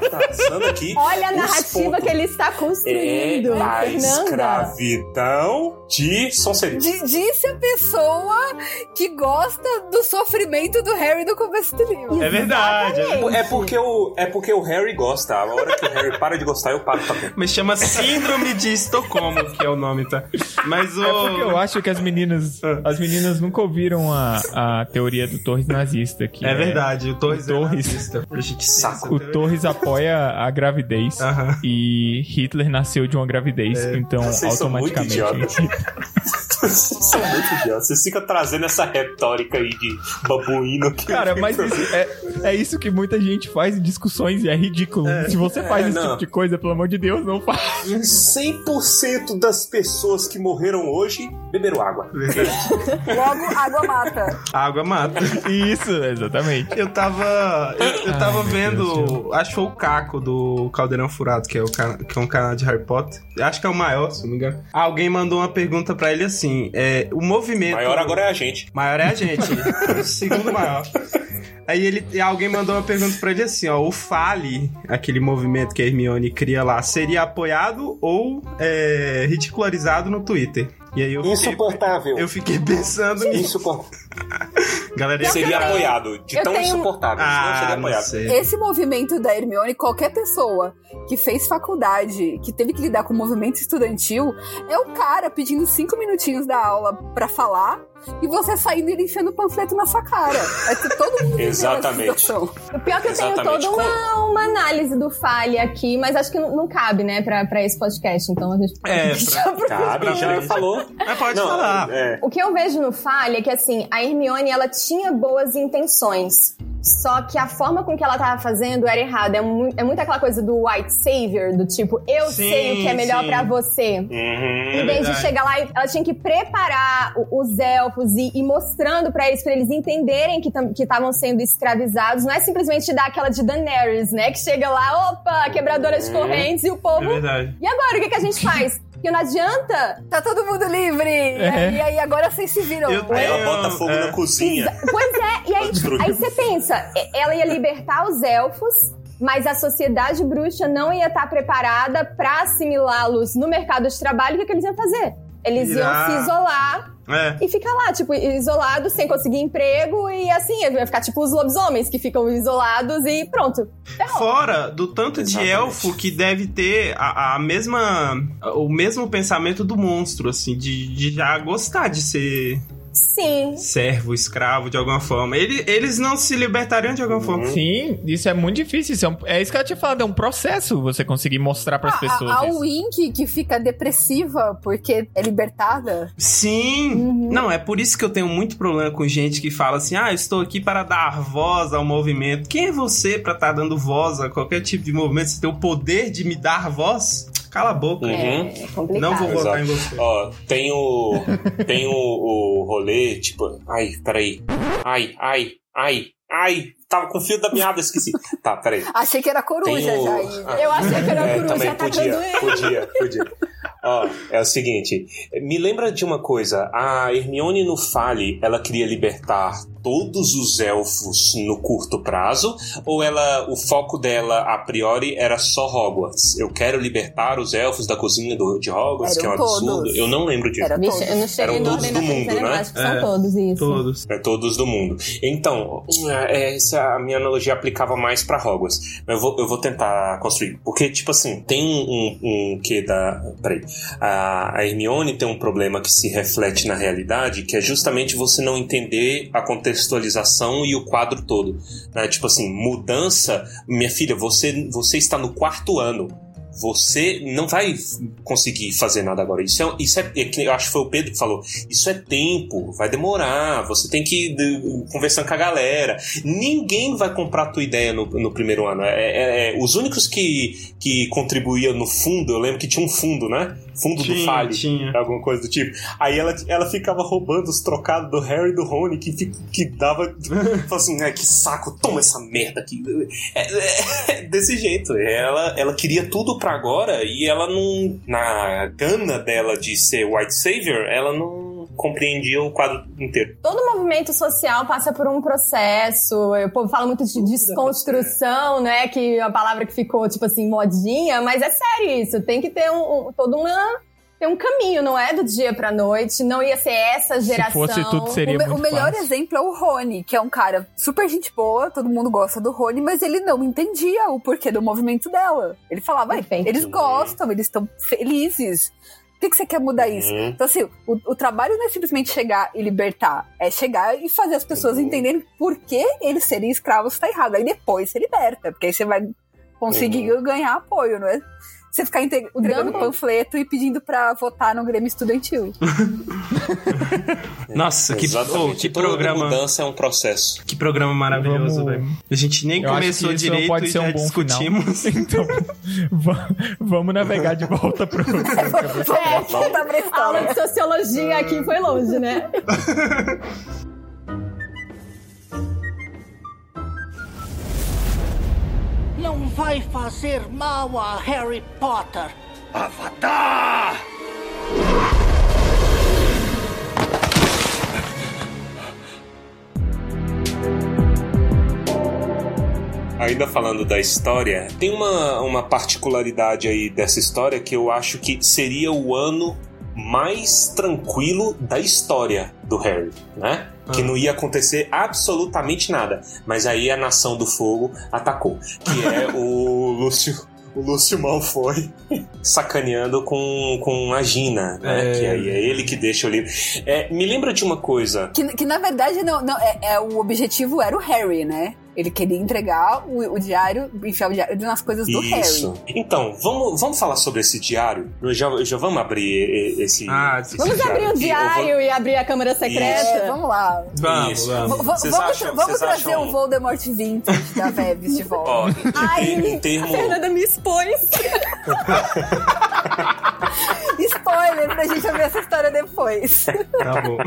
Trazendo aqui Olha a narrativa pontos. que ele está construindo, É a Fernanda. escravidão de Sonserina. Di- Disse a pessoa que gosta do sofrimento do Harry no começo do livro. É verdade. É porque, o, é porque o Harry gosta. A hora que o Harry para de gostar, eu paro também. Mas chama Síndrome de Estocolmo, que é o nome, tá? Mas o. É porque eu acho que as meninas as meninas nunca ouviram a, a teoria do Torres nazista que É verdade, o Torres, o Torres- é nazista. Tem Saco. O. Torres apoia a gravidez Aham. e Hitler nasceu de uma gravidez, então Vocês são muito automaticamente. Vocês são muito idiotas. Vocês ficam trazendo essa retórica aí de babuíno. Que Cara, mas isso é, é isso que muita gente faz em discussões e é ridículo. Se você faz É, esse não. tipo de coisa, pelo amor de Deus, não faz. 100% das pessoas que morreram hoje beberam água. Logo, água mata. Água mata. Isso, exatamente. Eu tava. Eu, eu tava Ai, vendo. Deus acho que foi o Caco do Caldeirão Furado, que é, o que é um canal de Harry Potter. Acho que é o maior, se não me engano. Alguém mandou uma pergunta pra ele assim: é, o movimento. Maior agora é a gente. Maior é a gente. o segundo maior. Aí ele, e alguém mandou uma pergunta pra ele assim, ó, o Fale, aquele movimento que a Hermione cria lá, seria apoiado ou é, ridicularizado no Twitter? E aí eu fiquei, Insuportável. eu fiquei pensando nisso. Insuportável. Galera, Seria tenho- apoiado. De tão tenho- insuportável. não seria Ah, não apoiado. Esse movimento da Hermione, qualquer pessoa que fez faculdade, que teve que lidar com o movimento estudantil, é o cara pedindo cinco minutinhos da aula pra falar e você saindo e enfiando o panfleto na sua cara. É que todo mundo Exatamente. O pior é que eu tenho toda uma, uma análise do Fale aqui, mas acho que não, não cabe, né, pra, pra esse podcast. Então a gente É, pra, Cabe, já gente. falou. Mas pode Não, falar. é. O que eu vejo no Falha é que, assim, a Hermione, ela tinha boas intenções. Só que a forma com que ela tava fazendo era errada. É, mu é muito aquela coisa do white savior, do tipo, eu Sim, sei o que é melhor pra você. Uhum. Em vez de chegar lá, e- ela tinha que preparar os elfos e ir mostrando pra eles, pra eles entenderem que estavam sendo escravizados. Não é simplesmente dar aquela de Daenerys, né? Que chega lá, opa, quebradora de correntes e o É povo. verdade. E agora, o que, que a gente faz? Porque não adianta Tá todo mundo livre! É. E aí agora vocês se viram. Eu Aí ela bota fogo é. na cozinha. Pois é, e aí, aí você pensa, ela ia libertar os elfos, mas a sociedade bruxa não ia estar preparada pra assimilá-los no mercado de trabalho. O que, que eles iam fazer? Eles Irá. iam se isolar É. e ficar lá, tipo, isolados, sem conseguir emprego, e assim, ia ficar tipo os lobisomens que ficam isolados e pronto. Fora do tanto de Exatamente. elfo que deve ter a, a mesma. o mesmo pensamento do monstro, assim, de, de já gostar de ser Sim. servo, escravo de alguma forma. Ele- eles não se libertariam de alguma forma. Sim, isso é muito difícil. Isso é, um- é isso que eu tinha falado, é um processo você conseguir mostrar pras A, pessoas. a, a. Wink, que fica depressiva porque é libertada. Sim! Uhum. Não, é por isso que eu tenho muito problema com gente que fala assim: ah, eu estou aqui para dar voz ao movimento. Quem é você para estar dando voz a qualquer tipo de movimento? Você tem o poder de me dar voz? Cala a boca. Uhum. É complicado. Não vou votar Exato. em você. Ó, tem o. Tem o, o rolê, tipo. Ai, peraí. Ai, ai, ai, ai. Tava com o fio da meada, esqueci. Tá, peraí. Achei que era coruja o- já. Ah. Eu achei que era É, coruja também atacando podia, ele. podia, podia. Ó, é o seguinte, me lembra de uma coisa, a Hermione no Fale, ela queria libertar todos os elfos no curto prazo, ou ela, o foco dela a priori era só Hogwarts? Eu quero libertar os elfos da cozinha do, de Hogwarts, Eram que é um todos. absurdo. Eu não lembro disso. Era todos. eu não cheguei Eram todos do mundo, né? mas Acho que são É. todos, isso. Todos. É todos do mundo. Então, é, essa a minha analogia aplicava mais pra Hogwarts. Mas eu vou, eu vou tentar construir. Porque, tipo assim, tem um, um, um que da. Peraí. A, a Hermione tem um problema que se reflete na realidade, que é justamente você não entender a contextualização e o quadro todo. né? Tipo assim, mudança. Minha filha, você, você está no quarto ano. Você não vai conseguir fazer nada agora. Isso é, isso é, é eu acho que foi o Pedro que falou. Isso é tempo, vai demorar. Você tem que ir conversando com a galera. Ninguém vai comprar a tua ideia no, no primeiro ano. É, é- é- os únicos que, que contribuíam no fundo, eu lembro que tinha um fundo, né? Fundo do Tinha, Fale, tinha. alguma coisa do tipo. Aí ela, ela ficava roubando os trocados do Harry e do Rony, que, que dava. Falava assim, "Ai, que saco, toma essa merda aqui. É, é, desse jeito. Ela, ela queria tudo pra agora e ela não. Na gana dela de ser White Savior, ela não compreendia o quadro inteiro. Todo movimento social passa por um processo. O povo fala muito de desconstrução, né? Que é a palavra que ficou, tipo assim, modinha, mas é sério isso. Tem que ter um, um- todo uma. Tem um caminho, não é do dia pra noite. Não ia ser essa geração. fosse tudo, seria o, me- o melhor fácil. exemplo é o Rony, que é um cara super gente boa, todo mundo gosta do Rony, mas ele não entendia o porquê do movimento dela. Ele falava, "Ai, Perfeito. eles gostam, eles estão felizes. Por que, que você quer mudar isso? Uhum. Então, assim, o, o trabalho não é simplesmente chegar e libertar, é chegar e fazer as pessoas Uhum. entenderem por que eles serem escravos tá errado. Aí depois você liberta, porque aí você vai conseguir Uhum. ganhar apoio, não é? Você ficar entregando panfleto e pedindo pra votar no Grêmio Estudantil. Nossa, que, oh, que Toda programa. mudança é um processo. Que programa maravilhoso, Vamos- velho. A gente nem Eu começou direito pode e ser já um bom discutimos. final. Então, va- vamos navegar de volta pro. É, voltar pra A aula de sociologia aqui foi longe, né? Vai fazer mal a Harry Potter. Avatar! Ainda falando da história, tem uma, uma particularidade aí dessa história que eu acho que seria o ano mais tranquilo da história do Harry, né? Que não ia acontecer absolutamente nada. Mas aí a Nação do Fogo atacou. Que é o Lúcio. O Lúcio Malfoy sacaneando com, com a Gina, né? É. Que aí é ele que deixa o livro. É, me lembra de uma coisa. Que, que na verdade não, não é, é, o objetivo era o Harry, né? Ele queria entregar o, o diário, enfiar o diário nas coisas do Isso. Harry. Então, vamos, vamos falar sobre esse diário? Já, já vamos abrir esse. Ah, esse Vamos abrir o. Eu vou- diário e abrir a câmara É, secreta. vamos lá. Vamos, vamos. vamos acham- vamos trazer acham- o Voldemort vintage da Vebs de volta. Ó, em, Ai, em termo. a Fernanda me expôs. Spoiler pra gente ouvir essa história depois. Tá bom.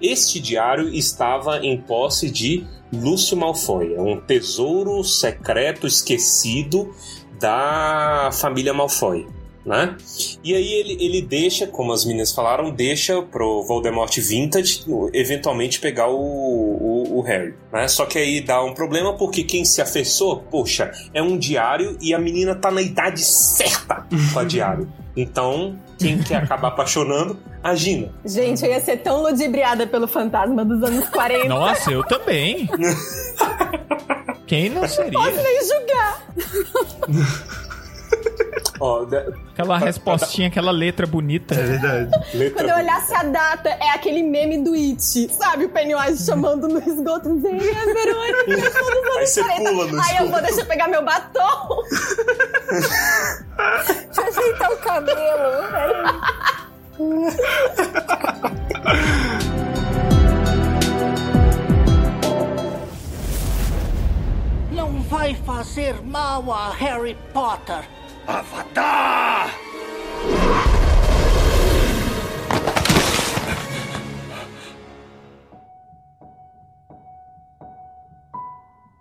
Este diário estava em posse de Lúcio Malfoy. É um tesouro secreto esquecido da família Malfoy. Né? E aí ele, ele deixa, como as meninas falaram, deixa pro Voldemort Vintage eventualmente pegar o, o, o Harry. Né? Só que aí dá um problema porque quem se afessou, poxa, é um diário e a menina tá na idade certa pra diário. Então, quem quer acabar apaixonando, a Gina. Gente, eu ia ser tão ludibriada pelo fantasma dos anos 40. Nossa, eu também. Quem não seria? Nem julgar. Ó, da- Aquela respostinha, aquela letra bonita. É verdade. letra Quando eu olhasse a data, é aquele meme do It. Sabe? O Pennywise chamando no esgoto. Vem a Verônica. todos Aí você 40. pula no Aí eu vou deixar eu pegar meu batom. Deixa eu ajeitar o cabelo. Não vai fazer mal a Harry Potter. あ、終わ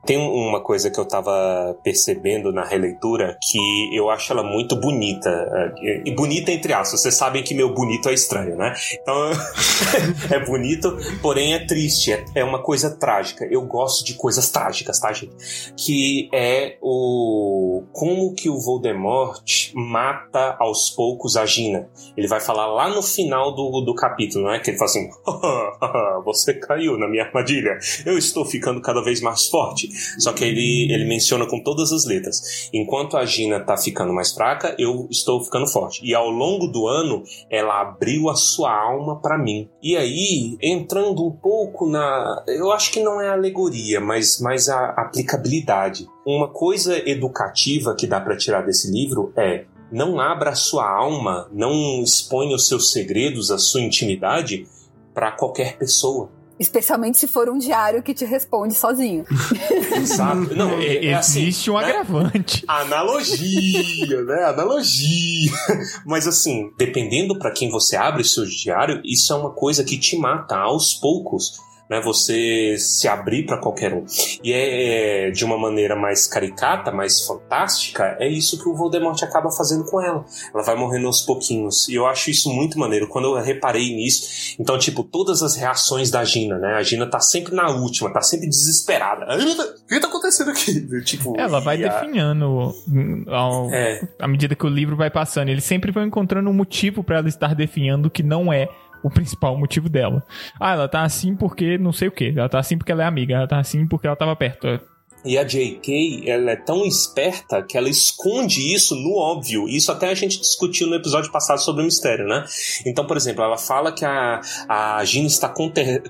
Tem uma coisa que eu tava percebendo na releitura que eu acho ela muito bonita. é, E bonita entre aspas. Vocês sabem que meu bonito é estranho, né? Então é bonito, porém é triste. É, é uma coisa trágica. Eu gosto de coisas trágicas, tá, gente? Que é o. Como que o Voldemort mata aos poucos a Gina. Ele vai falar lá no final do, do capítulo, né? Que ele fala assim: Você caiu na minha armadilha. Eu estou ficando cada vez mais forte. Só que ele, ele menciona com todas as letras. Enquanto a Gina tá ficando mais fraca, eu estou ficando forte. E ao longo do ano, ela abriu a sua alma para mim. E aí, entrando um pouco na. Eu acho que não é alegoria, mas, mas a aplicabilidade. Uma coisa educativa que dá para tirar desse livro é não abra a sua alma, não exponha os seus segredos, a sua intimidade para qualquer pessoa. Especialmente se for um diário que te responde sozinho. Exato. Não, é, é assim, Existe um né? agravante. Analogia, né? Analogia. Mas assim, dependendo para quem você abre o seu diário, isso é uma coisa que te mata aos poucos. Né, você se abrir para qualquer um. E é de uma maneira mais caricata, mais fantástica, é isso que o Voldemort acaba fazendo com ela. Ela vai morrendo aos pouquinhos. E eu acho isso muito maneiro. Quando eu reparei nisso, então, tipo, todas as reações da Gina, né? A Gina tá sempre na última, tá sempre desesperada. O que tá acontecendo aqui? Tipo, Ela vai a- definhando ao- É. à medida que o livro vai passando. Eles sempre vão encontrando um motivo pra ela estar definhando que não é o principal motivo dela. Ah, ela tá assim porque não sei o que. Ela tá assim porque ela é amiga. Ela tá assim porque ela tava perto. E a J.K., ela é tão esperta que ela esconde isso no óbvio. Isso até a gente discutiu no episódio passado sobre o mistério, né? Então, por exemplo, ela fala que a, a Gina está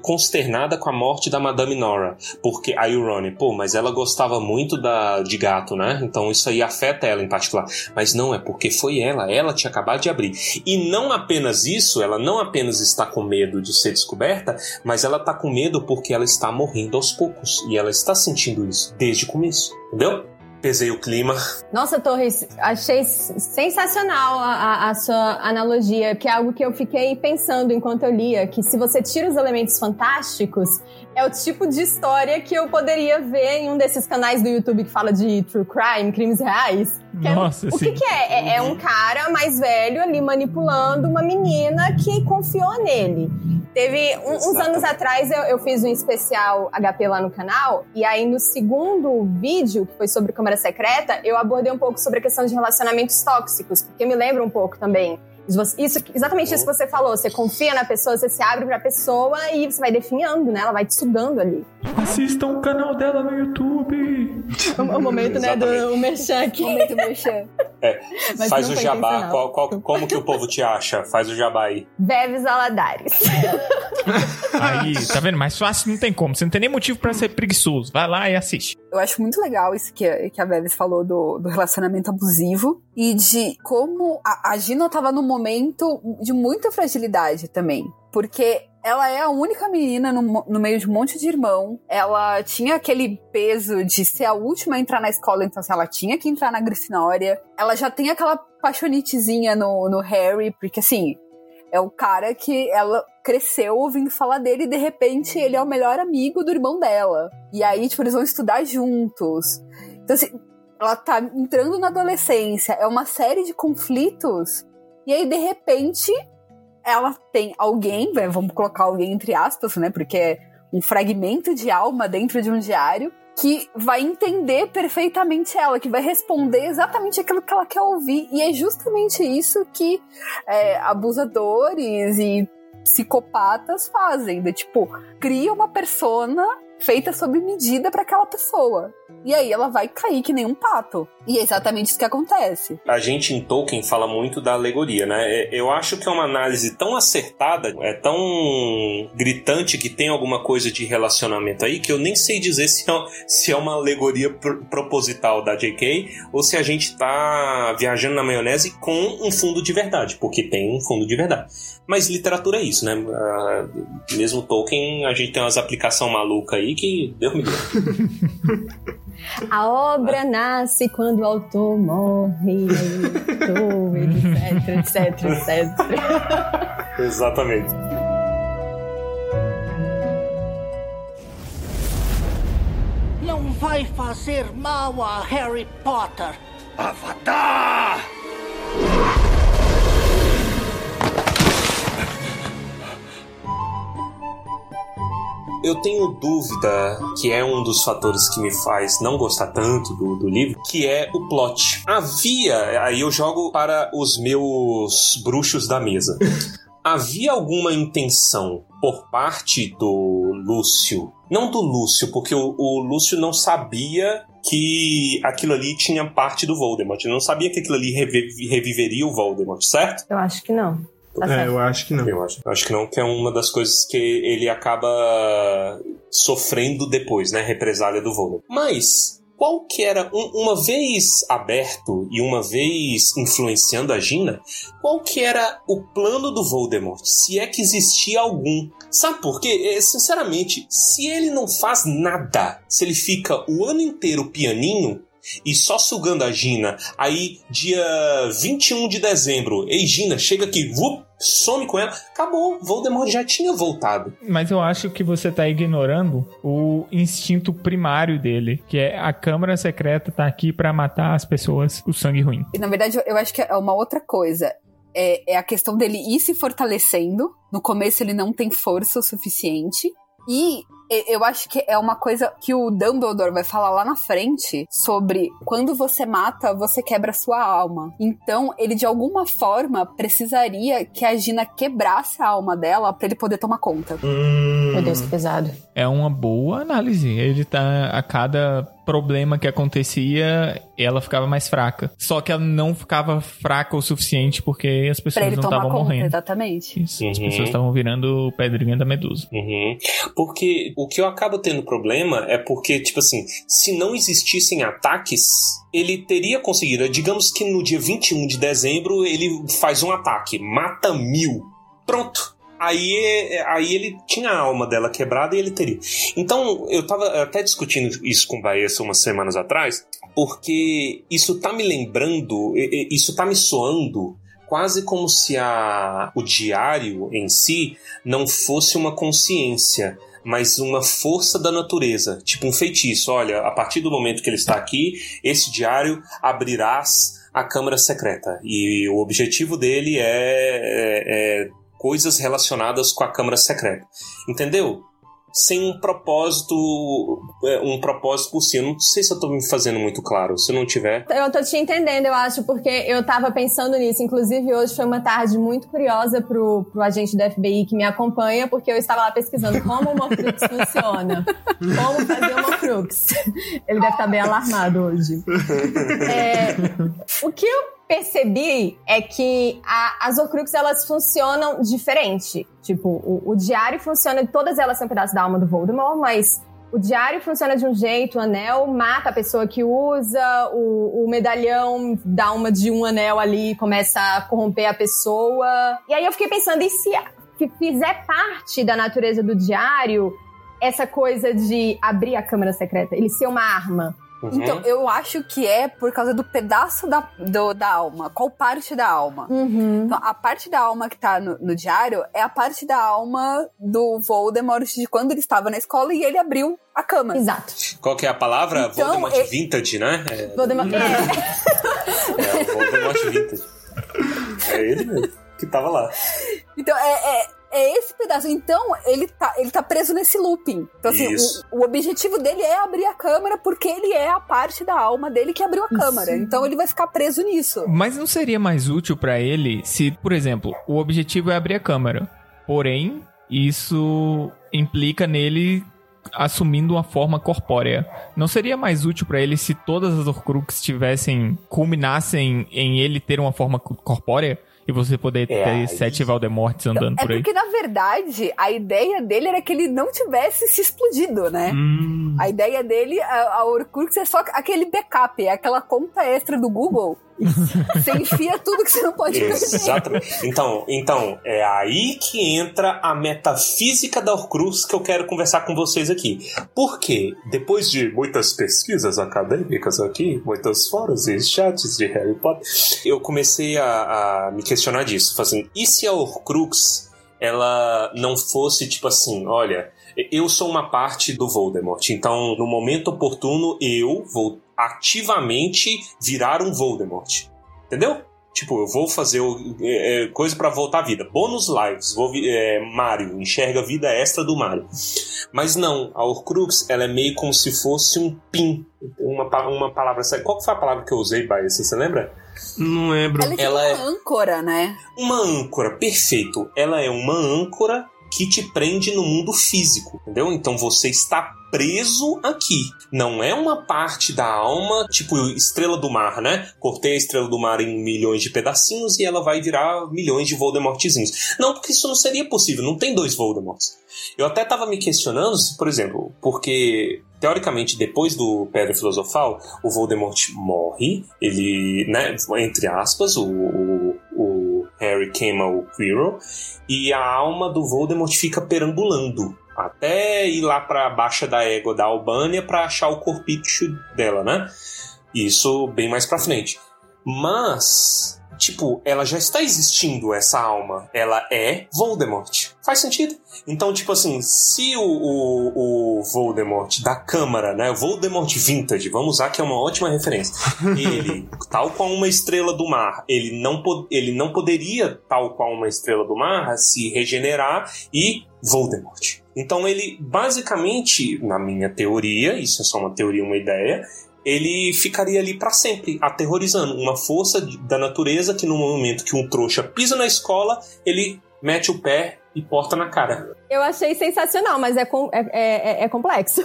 consternada com a morte da Madame Nora. Porque aí o Ronnie, pô, mas ela gostava muito da, de gato, né? Então isso aí afeta ela em particular. Mas não, é porque foi ela. Ela tinha acabado de abrir. E não apenas isso, ela não apenas está com medo de ser descoberta, mas ela está com medo porque ela está morrendo aos poucos. E ela está sentindo isso desde o começo. Entendeu? Pesei o clima. Nossa, Torres, achei sensacional a, a- a sua analogia, que é algo que eu fiquei pensando enquanto eu lia, que se você tira os elementos fantásticos, é o tipo de história que eu poderia ver em um desses canais do YouTube que fala de true crime, crimes reais. Que é- Nossa, o que, que é? é? é um cara mais velho ali manipulando uma menina que confiou nele. Teve um- uns anos atrás eu, eu fiz um especial HP lá no canal, e aí no segundo vídeo, que foi sobre câmara secreta, eu abordei um pouco sobre a questão de relacionamentos tóxicos, porque me lembra um pouco também. Isso, exatamente isso que você falou. Você confia na pessoa, você se abre pra pessoa e você vai definhando, né? Ela vai te sugando ali. Assistam o canal dela no YouTube. O, o momento, né, do o merchan aqui. Momento merchan. Mas Faz o jabá. Qual- qual- como que o povo te acha? Faz o jabá aí. Veves Aladares. Aí, tá vendo? Mais fácil não tem como. Você não tem nem motivo pra ser preguiçoso. Vai lá e assiste. Eu acho muito legal isso que, que a Bevis falou do, do relacionamento abusivo e de como a, a Gina tava num momento de muita fragilidade também. Porque ela é a única menina no, no meio de um monte de irmão. Ela tinha aquele peso de ser a última a entrar na escola, então assim, ela tinha que entrar na Grifinória. Ela já tem aquela paixonitezinha no, no Harry, porque assim, é o cara que ela cresceu ouvindo falar dele e de repente ele é o melhor amigo do irmão dela. E aí, tipo, eles vão estudar juntos. Então, assim, ela tá entrando na adolescência, é uma série de conflitos. E aí, de repente, ela tem alguém, né, vamos colocar alguém entre aspas, né? Porque é um fragmento de alma dentro de um diário que vai entender perfeitamente ela, que vai responder exatamente aquilo que ela quer ouvir. E é justamente isso que é, abusadores e psicopatas fazem, de tipo, cria uma persona feita sob medida para aquela pessoa. E aí ela vai cair que nem um pato. E é exatamente isso que acontece. A gente em Tolkien fala muito da alegoria, né? É- Eu acho que é uma análise tão acertada, é tão gritante que tem alguma coisa de relacionamento aí que eu nem sei dizer se é, se é uma alegoria pr- proposital da J.K. ou se a gente tá viajando na maionese com um fundo de verdade, porque tem um fundo de verdade. Mas literatura é isso, né? Ah, mesmo Tolkien, a gente tem umas aplicações malucas aí que Deus me livre. A obra nasce quando o autor morre, autor, etc, etc, etc. Exatamente. Não vai vai fazer mal a Harry Potter. Avatar! Eu tenho dúvida, que é um dos fatores que me faz não gostar tanto do, do livro, que é o plot. Havia, aí eu jogo para os meus bruxos da mesa. Havia alguma intenção por parte do Lúcio? Não do Lúcio, porque o, o Lúcio não sabia que aquilo ali tinha parte do Voldemort. Ele não sabia que aquilo ali revi- reviveria o Voldemort, certo? Eu acho que não. Tá É, eu acho que não. Eu acho, acho que não, que é uma das coisas que ele acaba sofrendo depois, né? Represália do Voldemort. Mas, qual que era, um- uma vez aberto e uma vez influenciando a Gina, qual que era o plano do Voldemort? Se é que existia algum. Sabe por quê? É, sinceramente, se ele não faz nada, se ele fica o ano inteiro pianinho, e só sugando a Gina. Aí, dia 21 de dezembro, ei Gina, chega aqui, vup, some com ela. Acabou, Voldemort já tinha voltado. Mas eu acho que você tá ignorando o instinto primário dele, que é a Câmara Secreta tá aqui pra matar as pessoas, o sangue ruim. E na verdade, eu- acho que é uma outra coisa. É, é a questão dele ir se fortalecendo. No começo ele não tem força o suficiente. E- eu acho que é uma coisa que o Dumbledore vai falar lá na frente sobre quando você mata, você quebra a sua alma. Então, ele de alguma forma precisaria que a Gina quebrasse a alma dela pra ele poder tomar conta. Meu Deus, que pesado. É uma boa análise. Ele tá a cada problema que acontecia, ela ficava mais fraca. Só que ela não ficava fraca o suficiente porque as pessoas não estavam conta, morrendo. exatamente. Isso, as Uhum. pessoas estavam virando pedrinha da medusa. Uhum. Porque o que eu acabo tendo problema é porque, tipo assim, se não existissem ataques, ele teria conseguido. Digamos que no dia 21 de dezembro ele faz um ataque, mata mil. Pronto. Aí, aí ele tinha a alma dela quebrada e ele teria. Então, eu tava até discutindo isso com o Baessa umas semanas atrás, porque isso tá me lembrando, isso tá me soando quase como se a, o diário em si não fosse uma consciência, mas uma força da natureza, tipo um feitiço. Olha, a partir do momento que ele está aqui, esse diário abrirás a câmara secreta. E o objetivo dele é, é- é coisas relacionadas com a câmara secreta. Entendeu? Sem um propósito, é, um propósito por si. Eu não sei se eu tô me fazendo muito claro. Se não tiver, Eu tô te entendendo, eu acho, porque eu tava pensando nisso. Inclusive, hoje foi uma tarde muito curiosa pro, pro agente do FBI que me acompanha, porque eu estava lá pesquisando como o Morcrux funciona. Como fazer o Morcrux. Ele deve estar bem alarmado hoje. É, o que eu percebi é que a- as Horcrux, elas funcionam diferente. Tipo, o, o diário funciona, todas elas são um pedaço da alma do Voldemort, mas o diário funciona de um jeito, o anel mata a pessoa que usa, o, o medalhão dá uma de um anel ali começa a corromper a pessoa. E aí eu fiquei pensando, e se fizer parte da natureza do diário essa coisa de abrir a câmara secreta, ele ser uma arma? Uhum. Então, eu acho que é por causa do pedaço da, do- da alma. Qual parte da alma? Uhum. Então, a parte da alma que tá no, no diário é a parte da alma do Voldemort de quando ele estava na escola e ele abriu a câmara. Exato. qual que é a palavra? Então, Voldemort é- Vintage, né? É, Voldemort. É. é o Voldemort Vintage. É ele mesmo, que tava lá. Então, é, é, é esse pedaço. Então, ele tá, ele tá preso nesse looping. Então, assim, o, o objetivo dele é abrir a câmara porque ele é a parte da alma dele que abriu a câmara. Então, ele vai ficar preso nisso. Mas não seria mais útil pra ele se, por exemplo, o objetivo é abrir a câmera. Porém, isso implica nele assumindo uma forma corpórea. Não seria mais útil pra ele se todas as Horcruxes tivessem culminassem em ele ter uma forma co- corpórea e você poder É, ter aí- sete Valdemortes andando É por aí? porque, na verdade, a ideia dele era que ele não tivesse se explodido, né? Hum, A ideia dele, a, a Horcrux é só aquele backup, é aquela conta extra do Google. Você enfia tudo que você não pode perder. Exatamente. Então, então, é aí que entra a metafísica da Horcrux que eu quero conversar com vocês aqui. Porque, depois de muitas pesquisas acadêmicas aqui, muitos fóruns e chats de Harry Potter, eu comecei a, a me questionar disso. Fazendo, e se a Horcrux ela não fosse tipo assim, olha, Eu sou uma parte do Voldemort, então no momento oportuno eu vou ativamente virar um Voldemort. Entendeu? Tipo, eu vou fazer é, é, coisa pra voltar à vida. Bônus lives. Vou, é, Mario, enxerga a vida extra do Mario. Mas não, a Horcrux, ela é meio como se fosse um pin. Uma, uma palavra. sabe- Qual que foi a palavra que eu usei, Baia? Você lembra? Não lembro. Ela é tipo Ela é- uma âncora, né? Uma âncora, perfeito. Ela é uma âncora que te prende no mundo físico, entendeu? Então você está preso aqui. Não é uma parte da alma, tipo estrela do mar, né? Cortei a estrela do mar em milhões de pedacinhos e ela vai virar milhões de Voldemortzinhos. Não, porque isso não seria possível. Não tem dois Voldemorts. Eu até tava me questionando se, por exemplo, porque teoricamente depois do Pedra Filosofal, o Voldemort morre, ele, né, entre aspas, o, o Harry queima o Quirrell e a alma do Voldemort fica perambulando até ir lá pra baixa da égua da Albânia pra achar o corpício dela, né? Isso bem mais pra frente. Mas, tipo, ela já está existindo, essa alma. Ela é Voldemort. Faz sentido? Então, tipo assim, se o, o, o Voldemort da Câmara, né? O Voldemort Vintage, vamos usar que é uma ótima referência. Ele, tal qual uma estrela do mar, ele não, ele não poderia, tal qual uma estrela do mar, se regenerar e Voldemort. Então ele, basicamente, na minha teoria, isso é só uma teoria, uma ideia, ele ficaria ali pra sempre, aterrorizando. Uma força da natureza que no momento que um trouxa pisa na escola, ele mete o pé e porta na cara. Eu achei sensacional, mas é, com- é, é- é complexo.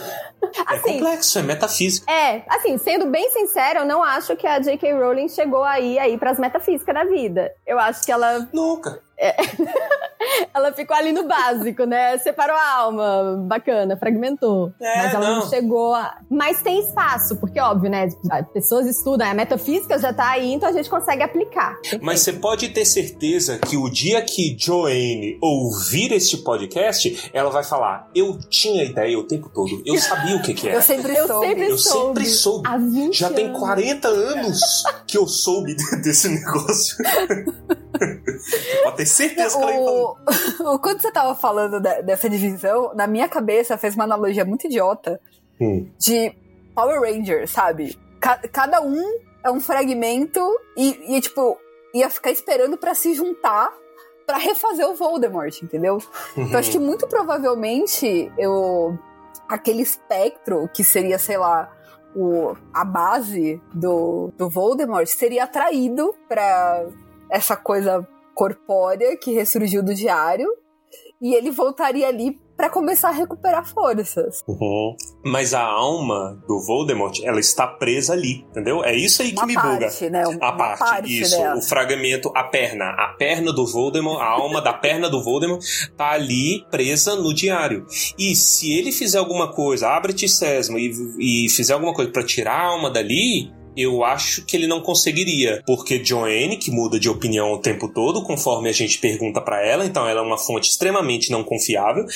É complexo, é metafísico. É, assim, sendo bem sincera, eu não acho que a J.K. Rowling chegou aí, aí pras metafísicas da vida. Eu acho que ela. Nunca. ela ficou ali no básico, né? Separou a alma, bacana, fragmentou. É, Mas ela não. não. chegou a. Mas tem espaço, porque, óbvio, né? As pessoas estudam, a metafísica já tá aí, então a gente consegue aplicar. Mas você pode ter certeza que o dia que Joanne ouvir este podcast, ela vai falar: Eu tinha ideia o tempo todo, eu sabia o que, que era. Eu sempre Eu soube. sempre Eu sempre soube. Há 20 Já tem anos. 40 anos que eu soube desse negócio. Pode ter certeza que ela ia falar. O, quando você tava falando de- dessa divisão, na minha cabeça fez uma analogia muito idiota Hum. de Power Rangers, sabe? Ca- cada um é um fragmento e, e, tipo, ia ficar esperando pra se juntar pra refazer o Voldemort, entendeu? Então acho que muito provavelmente eu aquele espectro que seria, sei lá, o, a base do, do Voldemort seria atraído pra essa coisa corpórea que ressurgiu do diário e ele voltaria ali pra começar a recuperar forças. Uhum. Mas a alma do Voldemort, ela está presa ali, entendeu? É isso aí que Uma me buga. parte, né? A Uma parte, parte isso, dela. o fragmento, a perna, a perna do Voldemort, a alma da perna do Voldemort tá ali presa no diário. E se ele fizer alguma coisa, abre-te sesma e, e fizer alguma coisa pra tirar a alma dali, eu acho que ele não conseguiria, porque Joanne, que muda de opinião o tempo todo, conforme a gente pergunta pra ela, então ela é uma fonte extremamente não confiável,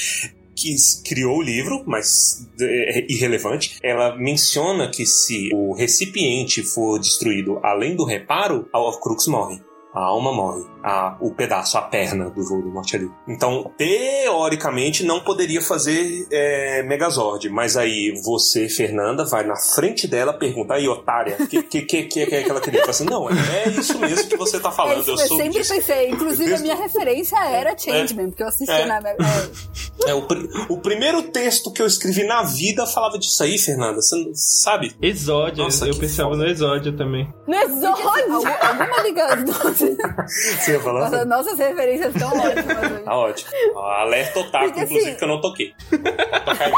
que criou o livro, mas é irrelevante. Ela menciona que se o recipiente for destruído além do reparo, a Horcrux morre. A alma morre. A, o pedaço, a perna do Voldemort ali. Então, teoricamente, não poderia fazer é, Megazord. Mas aí, você, Fernanda, vai na frente dela pergunta, aí, otária, o que, que, que, que é que ela queria? Fala assim, não, é isso mesmo que você tá falando. É isso, eu eu sou sempre disso. pensei. Inclusive, a minha referência era Changeman, porque eu assisti É. na. É, É, o, pri- o primeiro texto que eu escrevi na vida falava disso aí, Fernanda. Você não sabe? Exódio, Nossa, eu pensava foda. no exódio também. No exódio! algum- alguma ligação. Você ia falar? Nossa, nossas referências estão ótimas. hoje. Tá ótimo. Alerta otaku, Porque, inclusive, assim- que eu não toquei. Vou tocar aí.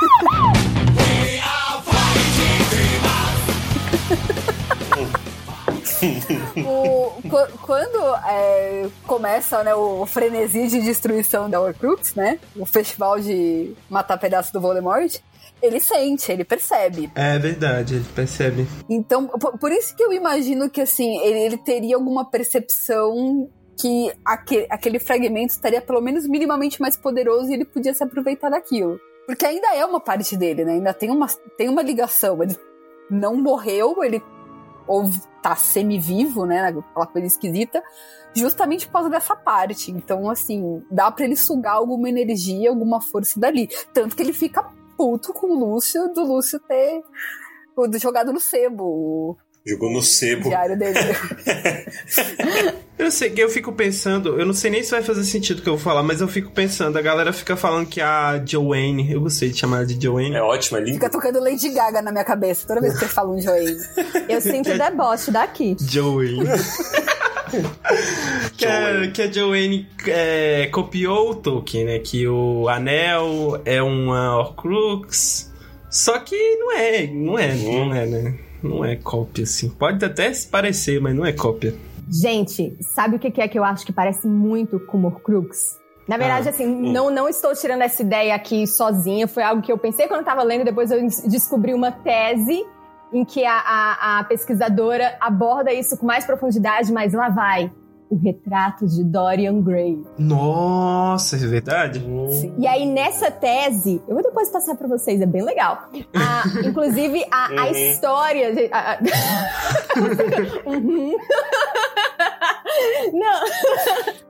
O- qu- quando é, começa né, o frenesi de destruição da Horcrux, né? O festival de matar pedaços do Voldemort, ele sente, ele percebe. É verdade, ele percebe. Então, por, por isso que eu imagino que assim, ele, ele teria alguma percepção que aque- aquele fragmento estaria pelo menos minimamente mais poderoso e ele podia se aproveitar daquilo. Porque ainda é uma parte dele, né? Ainda tem uma, tem uma ligação. Ele não morreu, ele ou tá semi-vivo, né? Aquela coisa esquisita, justamente por causa dessa parte. Então, assim, dá para ele sugar alguma energia, alguma força dali. Tanto que ele fica puto com o Lúcio, do Lúcio ter jogado no sebo Jogou no sebo. diário dele. Eu sei que eu fico pensando, eu não sei nem se vai fazer sentido o que eu vou falar, mas eu fico pensando, a galera fica falando que a Joanne, eu gostei de chamar de Joanne. É ótimo, é lindo. Fica tocando Lady Gaga na minha cabeça toda vez que você fala um Joey. Eu sinto o deboche daqui. Joanne. que, a, que a Joanne é, copiou o Tolkien, né? Que o anel é uma Horcrux. Só que não é, não é, não é, né? Não é cópia, assim. Pode até se parecer, mas não é cópia. Gente, sabe o que é que eu acho que parece muito com Horcrux? Na verdade, Ah, assim, não, não estou tirando essa ideia aqui sozinha. Foi algo que eu pensei quando eu tava lendo, depois eu descobri uma tese em que a, a, a pesquisadora aborda isso com mais profundidade, mas lá vai. O retrato de Dorian Gray. Nossa, é verdade? E aí, nessa tese, eu vou depois passar pra vocês, é bem legal. Ah, inclusive, a, a Uhum. história. de- a- a- Uhum. Não,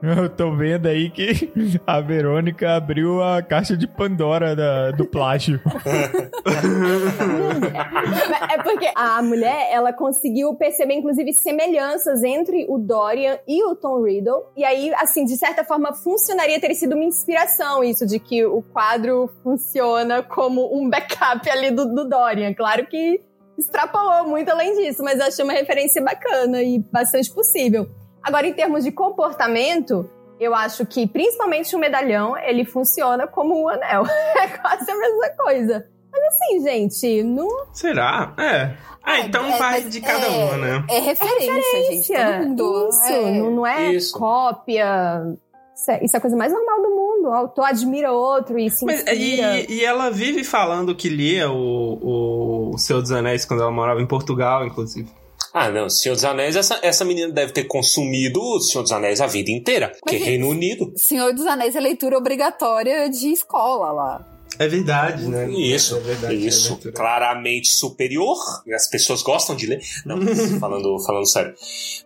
Eu tô vendo aí que a Verônica abriu a caixa de Pandora da- do plágio. é porque a mulher, ela conseguiu perceber, inclusive, semelhanças entre o Dorian e o Tom Riddle. E aí, assim, de certa forma, funcionaria ter sido uma inspiração isso, de que o quadro funciona como um backup ali do, do Dorian. Claro que extrapolou muito além disso, mas eu achei uma referência bacana e bastante possível. Agora, em termos de comportamento, eu acho que, principalmente o medalhão, ele funciona como um anel. É quase a mesma coisa. Mas assim, gente, não Será? É. Ah, então É, vai mas de cada é- uma, né? É referência, gente. Todo mundo. Isso, é. não, não é Isso. cópia. Isso é, isso é a coisa mais normal do mundo. O autor admira outro e se Mas, inspira. e, e ela vive falando que lia o, o Senhor dos Anéis quando ela morava em Portugal, inclusive. Ah, não, Senhor dos Anéis, essa, essa menina deve ter consumido o Senhor dos Anéis a vida inteira. Porque Mas, Reino Unido. Senhor dos Anéis é leitura obrigatória de escola lá. É verdade, né? Isso, é verdade, isso. é claramente superior. As pessoas gostam de ler. Não, falando, falando sério.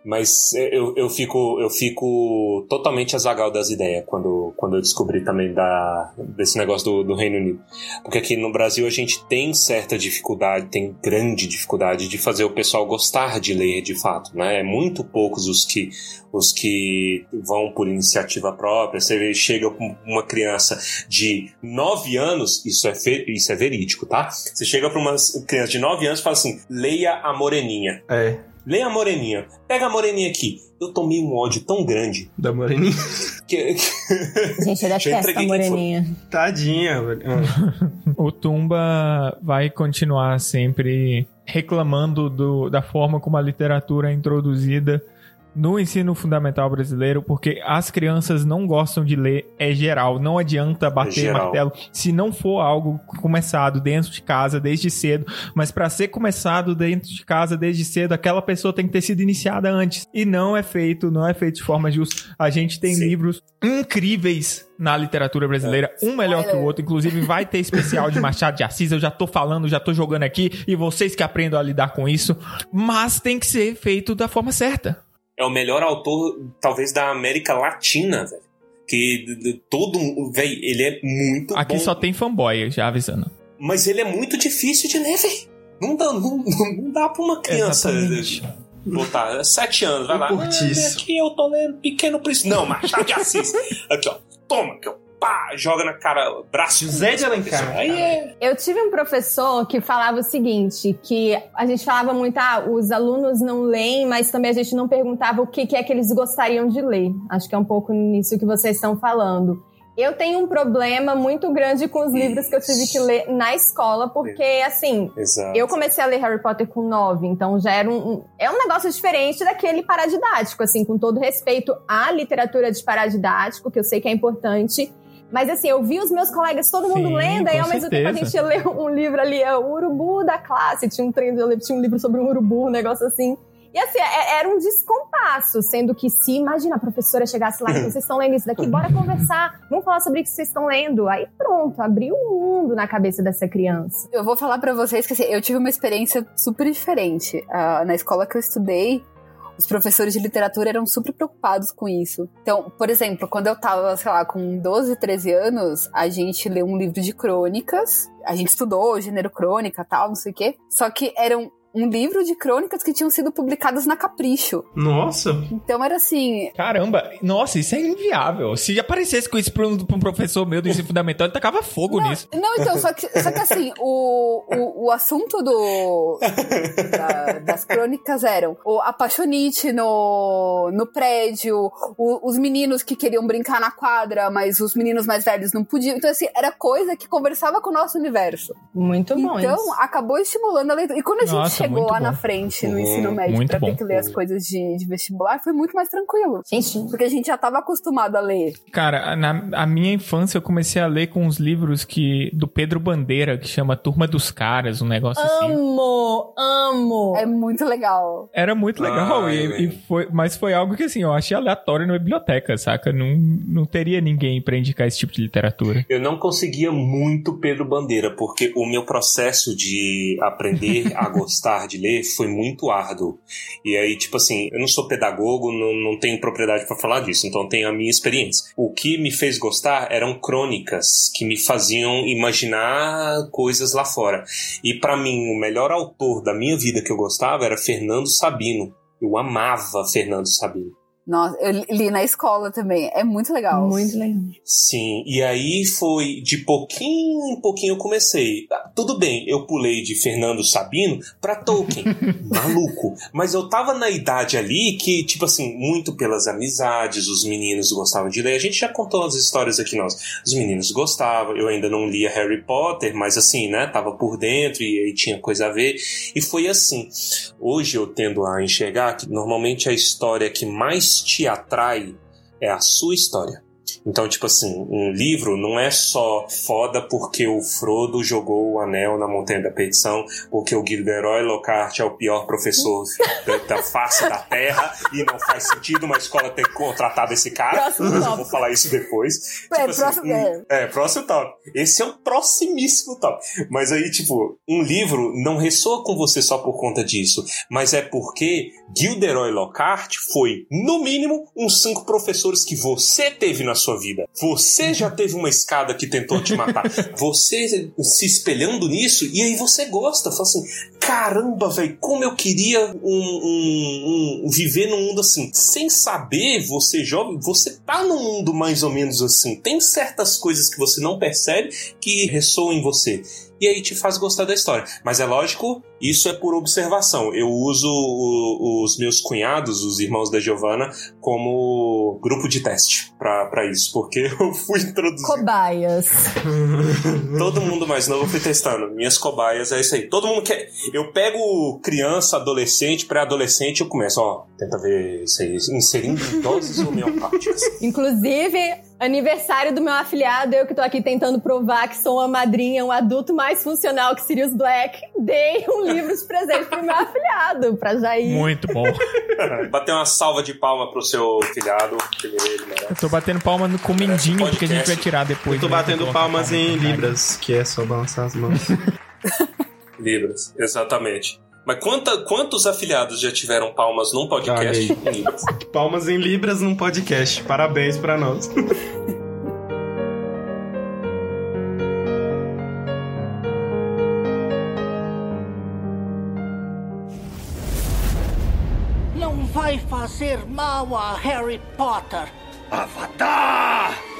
Mas eu, eu, fico, eu fico totalmente azagal das ideias quando, quando eu descobri também da, desse negócio do, do Reino Unido. Porque aqui no Brasil a gente tem certa dificuldade, tem grande dificuldade de fazer o pessoal gostar de ler de fato. Né? É muito poucos os que, os que vão por iniciativa própria. Você vê, chega com uma criança de 9 anos, isso é, fe- isso é verídico, tá? Você chega pra uma criança de 9 anos e fala assim: leia a Moreninha. É, Leia a Moreninha. Pega a Moreninha aqui. Eu tomei um ódio tão grande da Moreninha. que. Gente, eu detesto a moreninha. Tadinha, velho. O Tumba vai continuar sempre reclamando do- da forma como a literatura é introduzida no ensino fundamental brasileiro, porque as crianças não gostam de ler, é geral. Não adianta bater geral. martelo se não for algo começado dentro de casa desde cedo. Mas para ser começado dentro de casa desde cedo, aquela pessoa tem que ter sido iniciada antes. E não é feito, não é feito de forma justa. A gente tem Sim. livros incríveis na literatura brasileira, um melhor que o outro. Inclusive, vai ter especial de Machado de Assis. Eu já tô falando, já tô jogando aqui. E vocês que aprendam a lidar com isso. Mas tem que ser feito da forma certa. É o melhor autor, talvez, da América Latina, velho. Que todo mundo. Velho, ele é muito Aqui bom. só tem fanboy, já avisando. Mas ele é muito difícil de ler, velho. Não dá, não, não dá pra uma criança Exatamente. botar sete anos, vai lá. Ah, aqui eu tô lendo Pequeno Príncipe. Não, Machado de Assis. Aqui, ó. Toma, aqui, ó. Pá, joga na cara, braço. José de Alencar. Aí é. Eu tive um professor que falava o seguinte, que a gente falava muito, ah, os alunos não leem, mas também a gente não perguntava o que, que é que eles gostariam de ler. Acho que é um pouco nisso que vocês estão falando. Eu tenho um problema muito grande com os livros que eu tive que ler na escola, porque, assim, Exato. eu comecei a ler Harry Potter com 9, então já era um, um- é um negócio diferente daquele paradidático, assim, com todo respeito à literatura de paradidático, que eu sei que é importante. Mas assim, eu vi os meus colegas, todo mundo Sim, lendo, aí ao mesmo tempo a gente ia ler um livro ali, é o Urubu da classe, tinha um treino, eu tinha um livro sobre um urubu, um negócio assim. E assim, é- era um descompasso, sendo que se, imagina, a professora chegasse lá e vocês estão lendo isso daqui, bora conversar, vamos falar sobre o que vocês estão lendo. Aí pronto, abriu um mundo na cabeça dessa criança. Eu vou falar pra vocês que assim, eu tive uma experiência super diferente. Ah, na escola que eu estudei, os professores de literatura eram super preocupados com isso. Então, por exemplo, quando eu tava, sei lá, com 12, 13 anos, a gente leu um livro de crônicas. A gente estudou gênero crônica tal, não sei o quê. Só que eram um livro de crônicas que tinham sido publicadas na Capricho. Nossa. Então era assim, Caramba, nossa, isso é inviável. Se aparecesse com isso pra um, pra um professor meu do ensino fundamental, ele tacava fogo nisso. Não, então, só que, só que assim, o, o, o assunto do, da- das crônicas eram o apaixonite no, no prédio, o- os meninos que queriam brincar na quadra, mas os meninos mais velhos não podiam. Então, assim, era coisa que conversava com o nosso universo. Muito bom Então, isso. acabou estimulando a leitura. E quando a gente Nossa, chegou muito lá bom. na frente, no Uhum, ensino médio, muito pra ter que ler as coisas de, de vestibular, foi muito mais tranquilo. Gente, Porque a gente já tava acostumado a ler. Cara, na a minha infância eu comecei a ler com uns livros que do Pedro Bandeira, que chama Turma dos Caras, um negócio assim. amo, amo. É muito legal. Era muito legal, Ai, e, e foi, mas foi algo que assim, eu achei aleatório na biblioteca, saca? Não, não teria ninguém pra indicar esse tipo de literatura. Eu não conseguia muito Pedro Bandeira, porque o meu processo de aprender a gostar de ler foi muito árduo. E aí, tipo assim, eu não sou pedagogo, não, não tenho propriedade pra falar disso, então tenho a minha experiência. O que me fez gostar eram crônicas que me faziam imaginar coisas lá fora. E pra mim, o melhor autor da minha vida que eu gostava era Fernando Sabino. Eu amava Fernando Sabino. Nossa, eu li na escola também. É muito legal. Muito legal. Sim, e aí foi de pouquinho em pouquinho eu comecei. Ah, Tudo bem, eu pulei de Fernando Sabino pra Tolkien, maluco. Mas eu tava na idade ali que, tipo assim, muito pelas amizades, os meninos gostavam de ler. A gente já contou as histórias aqui, nós. Os meninos gostavam, eu ainda não lia Harry Potter, mas assim, né, tava por dentro e aí tinha coisa a ver. E foi assim. Hoje eu tendo a enxergar que normalmente a história que mais te atrai é a sua história. Então, tipo assim, um livro não é só foda porque o Frodo jogou o anel na Montanha da Perdição, porque o Gilderoy Lockhart é o pior professor da, da face da Terra e não faz sentido uma escola ter contratado esse cara. Próximo eu vou falar isso depois. É, Tipo assim, próximo- um- é. é, próximo top. Esse é o proximíssimo top. Mas aí, tipo, um livro não ressoa com você só por conta disso, mas é porque Gilderoy Lockhart foi, no mínimo, uns cinco professores que você teve na sua vida. Você já teve uma escada que tentou te matar. Você se espelhando nisso, e aí você gosta. Fala assim, caramba, velho, como eu queria um, um- um- viver num mundo assim. Sem saber, você jovem, você tá num mundo mais ou menos assim. Tem certas coisas que você não percebe que ressoam em você. E aí te faz gostar da história. Mas é lógico, isso é por observação. Eu uso o- os meus cunhados, os irmãos da Giovanna, como grupo de teste pra pra isso. Porque eu fui introduzir Cobaias. Todo mundo mais novo eu fui testando. Minhas cobaias é isso aí. Todo mundo quer. Eu pego criança, adolescente, pré-adolescente e eu começo, ó, tenta ver isso aí, inserindo doses homeopáticas. Inclusive, aniversário do meu afilhado, eu que tô aqui tentando provar que sou uma madrinha, um adulto mais funcional que Sirius Black, dei um livro de presente pro meu afilhado, pra Jair. Muito bom. Bater uma salva de palma pro seu filhado, que ele merece. Eu tô batendo palma no- com o mindinho, Parece porque a gente vai tirar depois. Eu tô né? batendo palmas palma em libras, que é só balançar as mãos. Libras, exatamente. Mas quanta, quantos afiliados já tiveram palmas num podcast em Libras? palmas em libras num podcast. Parabéns pra nós. Não vai fazer mal a Harry Potter. Avatar!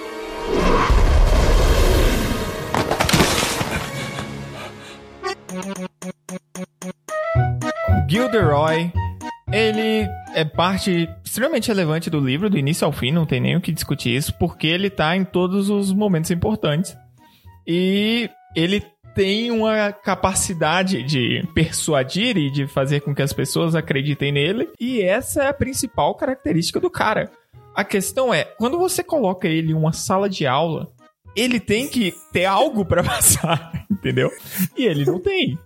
Gilderoy, ele é parte extremamente relevante do livro, do início ao fim, não tem nem o que discutir isso, porque ele tá em todos os momentos importantes. E ele tem uma capacidade de persuadir e de fazer com que as pessoas acreditem nele, e essa é a principal característica do cara. A questão é, quando você coloca ele em uma sala de aula, ele tem que ter algo pra passar, entendeu? E ele não tem.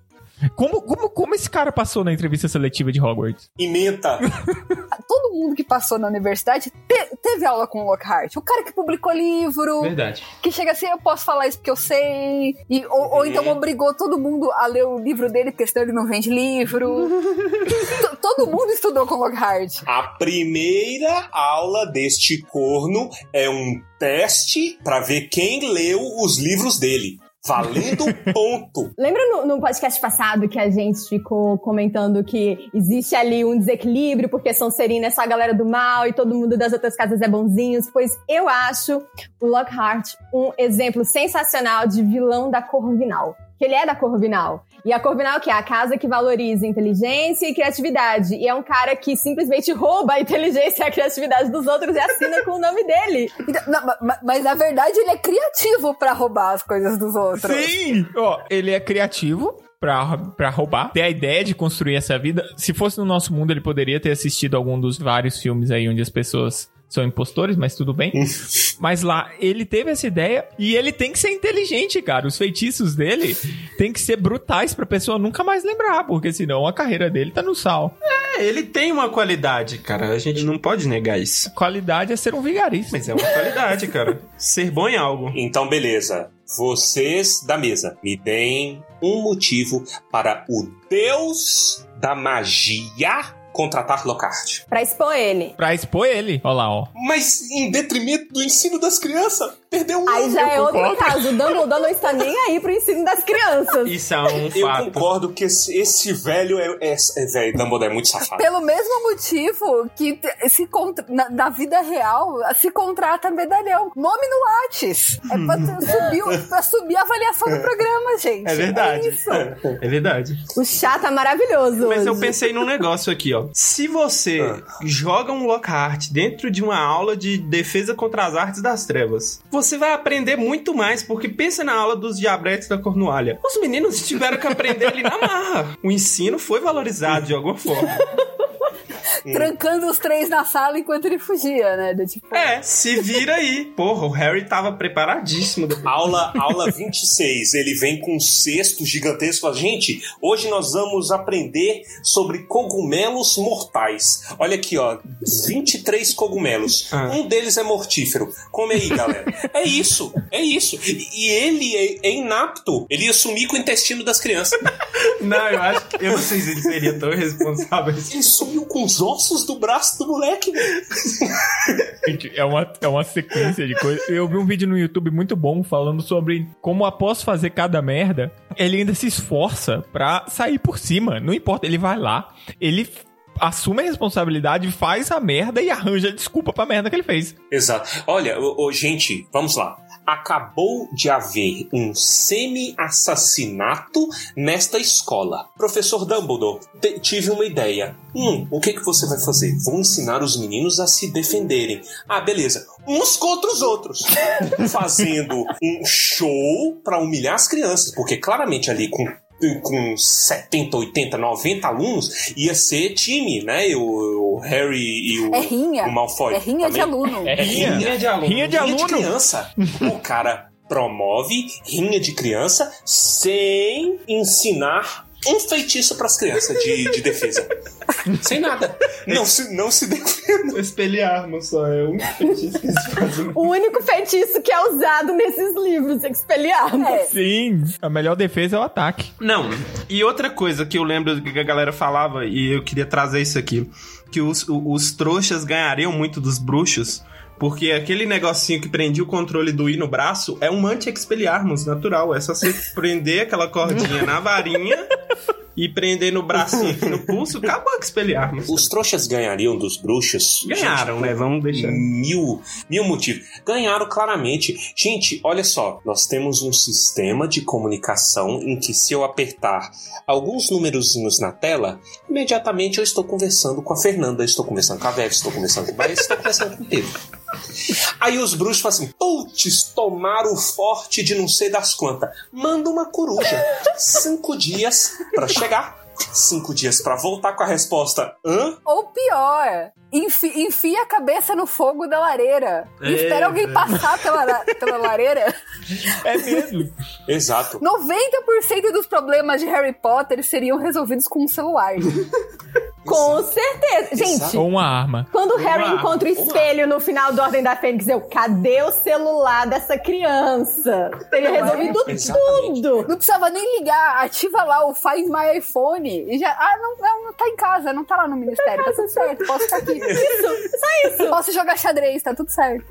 Como, como, como esse cara passou na entrevista seletiva de Hogwarts? Ementa. Todo mundo que passou na universidade te- teve aula com o Lockhart. O cara que publicou livro, Verdade. que chega assim, eu posso falar isso porque eu sei. E, ou, ou então obrigou todo mundo a ler o livro dele, porque senão ele não vende livro. Todo mundo estudou com o Lockhart. A primeira aula deste corno é um teste pra ver quem leu os livros dele. Valendo ponto. Lembra no, no podcast passado que a gente ficou comentando que existe ali um desequilíbrio porque Sonserina é só a galera do mal e todo mundo das outras casas é bonzinhos? Pois eu acho o Lockhart um exemplo sensacional de vilão da Corvinal. Que ele é da Corvinal. E a Corvinal que é a casa que valoriza inteligência e criatividade. E é um cara que simplesmente rouba a inteligência e a criatividade dos outros e assina com o nome dele. Então, não, ma- ma- mas na verdade ele é criativo pra roubar as coisas dos outros. Sim! Ó, ele é criativo pra, pra roubar. Tem a ideia de construir essa vida. Se fosse no nosso mundo, ele poderia ter assistido algum dos vários filmes aí onde as pessoas são impostores, mas tudo bem. mas lá, ele teve essa ideia e ele tem que ser inteligente, cara. Os feitiços dele tem que ser brutais pra pessoa nunca mais lembrar, porque senão a carreira dele tá no sal. É, ele tem uma qualidade, cara. A gente não pode negar isso. Qualidade é ser um vigarista. Mas é uma qualidade, cara. Ser bom em algo. Então, beleza. Vocês da mesa me deem um motivo para o deus da magia contratar Lockhart. Pra expor ele. Pra expor ele. Olha lá, ó. Mas em detrimento do ensino das crianças, perdeu um Aí já é eu outro caso. O Dumbledore não está nem aí pro ensino das crianças. Isso é um Eu fato. concordo que esse, esse velho é, é, é velho. Dumbledore é muito safado. Pelo mesmo motivo que se na, na vida real se contrata medalhão. Nome no Lattes. É pra, tu- subir, pra subir a avaliação do programa, gente. É verdade. É isso. É verdade. O chá tá maravilhoso Mas eu hoje. pensei num negócio aqui, ó. Se você joga um Lockhart dentro de uma aula de defesa contra as artes das trevas, você vai aprender muito mais, porque pensa na aula dos diabretes da Cornualha. Os meninos tiveram que aprender ali na marra. O ensino foi valorizado de alguma forma. Trancando os três na sala enquanto ele fugia, né? Do tipo, É, se vira aí. Porra, o Harry tava preparadíssimo. Aula, aula 26, ele vem com um cesto gigantesco. Fala, Gente, hoje nós vamos aprender sobre cogumelos mortais. Olha aqui, ó, 23 cogumelos. Ah. Um deles é mortífero. Come aí, galera. É isso, é isso. E, e ele é, é inapto. Ele ia sumir com o intestino das crianças. Não, eu acho que. Eu não sei se ele seria tão responsável. Ele sumiu com os ossos do braço do moleque, velho. Gente, é uma, é uma sequência de coisas. Eu vi um vídeo no YouTube muito bom falando sobre como após fazer cada merda, ele ainda se esforça pra sair por cima. Não importa, ele vai lá, ele assume a responsabilidade, faz a merda e arranja desculpa pra merda que ele fez. Exato. Olha, ô, ô, gente, vamos lá. Acabou de haver um semi-assassinato nesta escola. Professor Dumbledore, tive uma ideia. Hum, o que, que você vai fazer? Vou ensinar os meninos a se defenderem. Ah, beleza. Uns contra os outros. Fazendo um show pra humilhar as crianças. Porque claramente ali com com 70, 80, 90 alunos, ia ser time, né? O, o Harry e o, é rinha. o Malfoy. É rinha de também. aluno. É rinha. Rinha de aluno. Rinha de Rinha de aluno. criança. o cara promove rinha de criança sem ensinar um feitiço pras crianças de, de defesa. sem nada. Não se, não se defenda. Espelharmos só é um feitiço que se faz. O único feitiço que é usado nesses livros, Expelliarmus. É. Sim, a melhor defesa é o ataque. Não, e outra coisa que eu lembro que a galera falava, e eu queria trazer isso aqui, que os, os trouxas ganhariam muito dos bruxos, porque aquele negocinho que prendia o controle do I no braço é um anti-expelliarmus natural, é só você prender aquela cordinha na varinha e prender no bracinho aqui no pulso, acabou que expelliarmus. Os trouxas ganhariam dos bruxos. Ganharam, gente, né? Vamos deixar. Mil, mil motivos. Ganharam claramente. Gente, olha só. Nós temos um sistema de comunicação em que se eu apertar alguns númerozinhos na tela, imediatamente eu estou conversando com a Fernanda, estou conversando com a Veve, estou conversando com o Bahia, estou conversando com o Pedro. Aí os bruxos falam assim: putz, tomaram o forte de não sei das quantas. Manda uma coruja. Cinco dias pra chegar. Cinco dias pra voltar com a resposta. Hã? Ou pior, enfi- enfia a cabeça no fogo da lareira. E É, espera alguém velho. passar pela, la- pela lareira. É mesmo. Exato. 90% dos problemas de Harry Potter seriam resolvidos com um celular. Com certeza. Gente, Ou uma arma. quando o Harry Uma- encontra o espelho no final do Ordem da Fênix, eu, cadê o celular dessa criança? Teria resolvido Exatamente. tudo. Não precisava nem ligar, ativa lá o Find My iPhone e já. Ah, não, não, não tá em casa, não tá lá no ministério, tá tudo certo, posso ficar aqui. Isso, só isso. Posso jogar xadrez, tá tudo certo.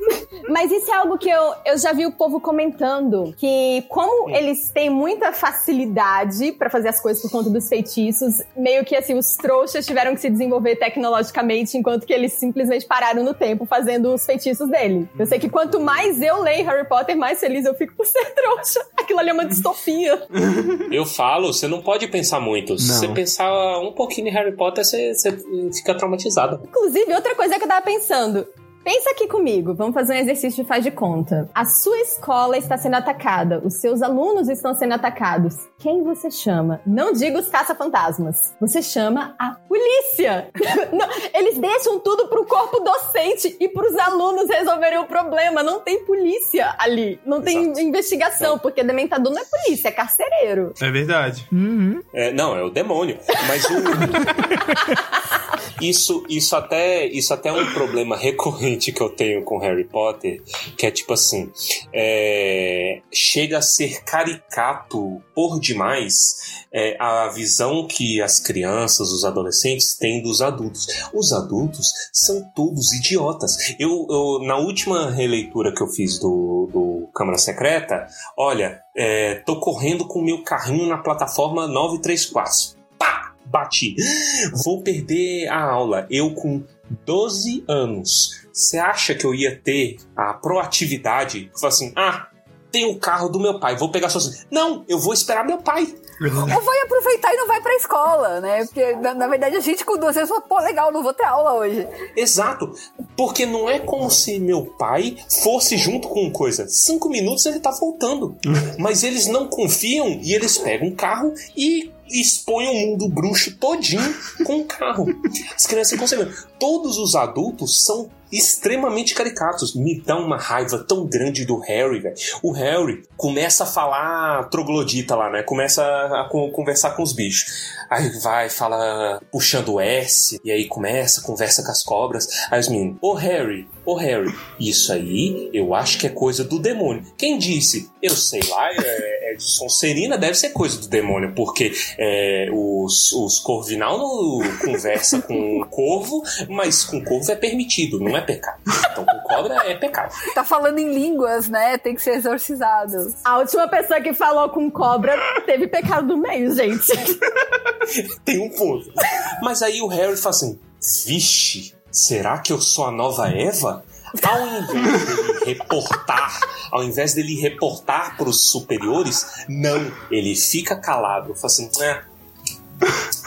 Mas isso é algo que eu, eu já vi o povo comentando. Que como eles têm muita facilidade pra fazer as coisas por conta dos feitiços, meio que assim, os trouxas tiveram que se desenvolver tecnologicamente, enquanto que eles simplesmente pararam no tempo fazendo os feitiços dele. Eu sei que quanto mais eu leio Harry Potter, mais feliz eu fico por ser trouxa. Aquilo ali é uma distopia. Eu falo, você não pode pensar muito. Se Não. você pensar um pouquinho em Harry Potter, você, você fica traumatizado. Inclusive, outra coisa que eu tava pensando. Pensa aqui comigo, vamos fazer um exercício de faz de conta. A sua escola está sendo atacada, os seus alunos estão sendo atacados. Quem você chama? Não diga os caça-fantasmas. Você chama a polícia. Não, eles deixam tudo pro corpo docente e pros alunos resolverem o problema. Não tem polícia ali. Não tem Exato. investigação, porque dementador não é polícia, é carcereiro. É verdade. Uhum. É, não, é o demônio. Mas o. Isso, isso, até, isso até é um problema recorrente que eu tenho com Harry Potter, que é tipo assim: é, chega a ser caricato por demais é, a visão que as crianças, os adolescentes têm dos adultos. Os adultos são todos idiotas. Eu, eu na última releitura que eu fiz do, do Câmara Secreta, olha, é, tô correndo com o meu carrinho na plataforma 934. Pá! Bati. Vou perder a aula. Eu com 12 anos. Você acha que eu ia ter a proatividade? Falar assim, ah, tem o carro do meu pai, vou pegar sozinho. Não, eu vou esperar meu pai. Ou vai aproveitar e não vai pra escola, né? Porque, na, na verdade, a gente com duas vezes fala, pô, legal, não vou ter aula hoje. Exato. Porque não é como se meu pai fosse junto com coisa. Cinco minutos ele tá voltando. Mas eles não confiam e eles pegam um carro e expõem o mundo bruxo todinho com o carro. As crianças conseguem. Todos os adultos são extremamente caricatos. Me dá uma raiva tão grande do Harry, velho. O Harry começa a falar troglodita lá, né? Começa a co- conversar com os bichos. Aí vai, fala puxando o S, e aí começa, conversa com as cobras. Aí os meninos, ô Harry, ô Harry, isso aí eu acho que é coisa do demônio. Quem disse? Eu sei lá, é, é Sonserina, deve ser coisa do demônio, porque é, os, os Corvinal não conversa com o corvo, mas com corvo é permitido, não é pecado. Então com cobra é pecado. Tá falando em línguas, né? Tem que ser exorcizado. A última pessoa que falou com cobra teve pecado no meio, gente. Tem um ponto. Mas aí o Harry fala assim: vixe, será que eu sou a nova Eva? Ao invés dele reportar, ao invés dele reportar para os superiores, não, ele fica calado. Fala assim, é,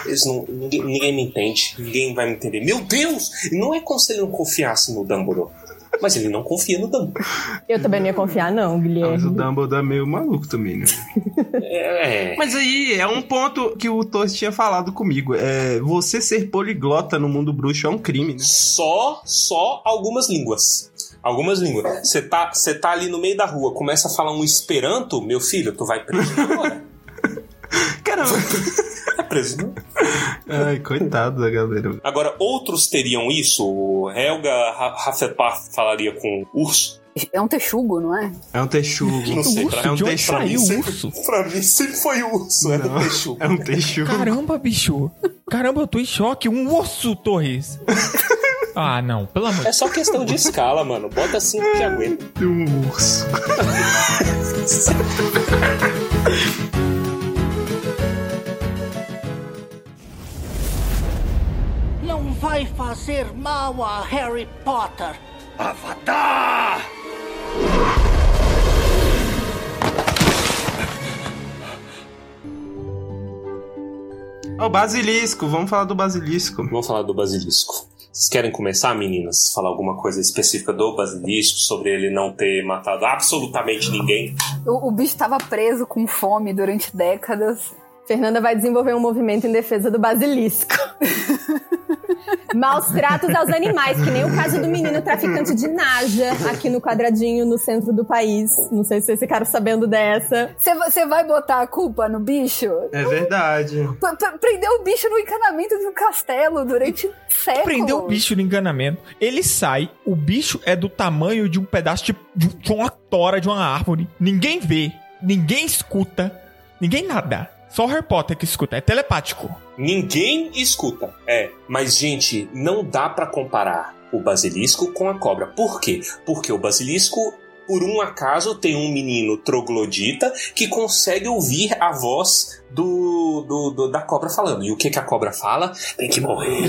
eles não, ninguém, ninguém me entende, ninguém vai me entender. Meu Deus! Não é como se ele não confiasse no Dumbledore. Mas ele não confia no Dumbledore. Eu também não ia confiar, não, Mas o Guilherme. Dumbledore é meio maluco também, né? É, Mas aí é um ponto que o Torres tinha falado comigo. É, você ser poliglota no mundo bruxo é um crime, né? só, só algumas línguas. Algumas línguas. Você tá, você tá ali no meio da rua, começa a falar um esperanto, meu filho, tu vai preso agora. Caramba. É preso, né? Ai, coitado da galera. Agora, outros teriam isso. O Helga Ha- Hufflepuff falaria com urso. É um texugo, não é? É um texugo. Não sei, urso? pra, É um texugo. saiu o sempre, urso? pra mim sempre foi urso, era Não, um texugo. É um texugo. Caramba, bicho. Caramba, eu tô em choque. Um urso, Torres. Ah, não. Pelo amor de É só questão de escala, mano. Bota assim que aguenta. Um urso. vai fazer mal a Harry Potter. Avatar! Ó, o basilisco. Vamos falar do basilisco. Vamos falar do basilisco. Vocês querem começar, meninas? Falar alguma coisa específica do basilisco, sobre ele não ter matado absolutamente ninguém? O, o bicho tava preso com fome durante décadas. Fernanda vai desenvolver um movimento em defesa do basilisco. Maus tratos aos animais, que nem o caso do menino traficante de Naja, aqui no quadradinho no centro do país. Não sei se vocês ficaram sabendo dessa. Você vai botar a culpa no bicho? É verdade. P- p- Prendeu o bicho no encanamento de um castelo durante séculos. Prendeu o bicho no encanamento. Ele sai, o bicho é do tamanho de um pedaço de- de uma tora de uma árvore. Ninguém vê, ninguém escuta, ninguém nada. Só o Harry Potter que escuta, é telepático. Ninguém escuta. É, mas gente, não dá pra comparar o basilisco com a cobra. Por quê? Porque o basilisco, por um acaso, tem um menino troglodita que consegue ouvir a voz do, do- do- da cobra falando. E o que, que a cobra fala? Tem que morrer,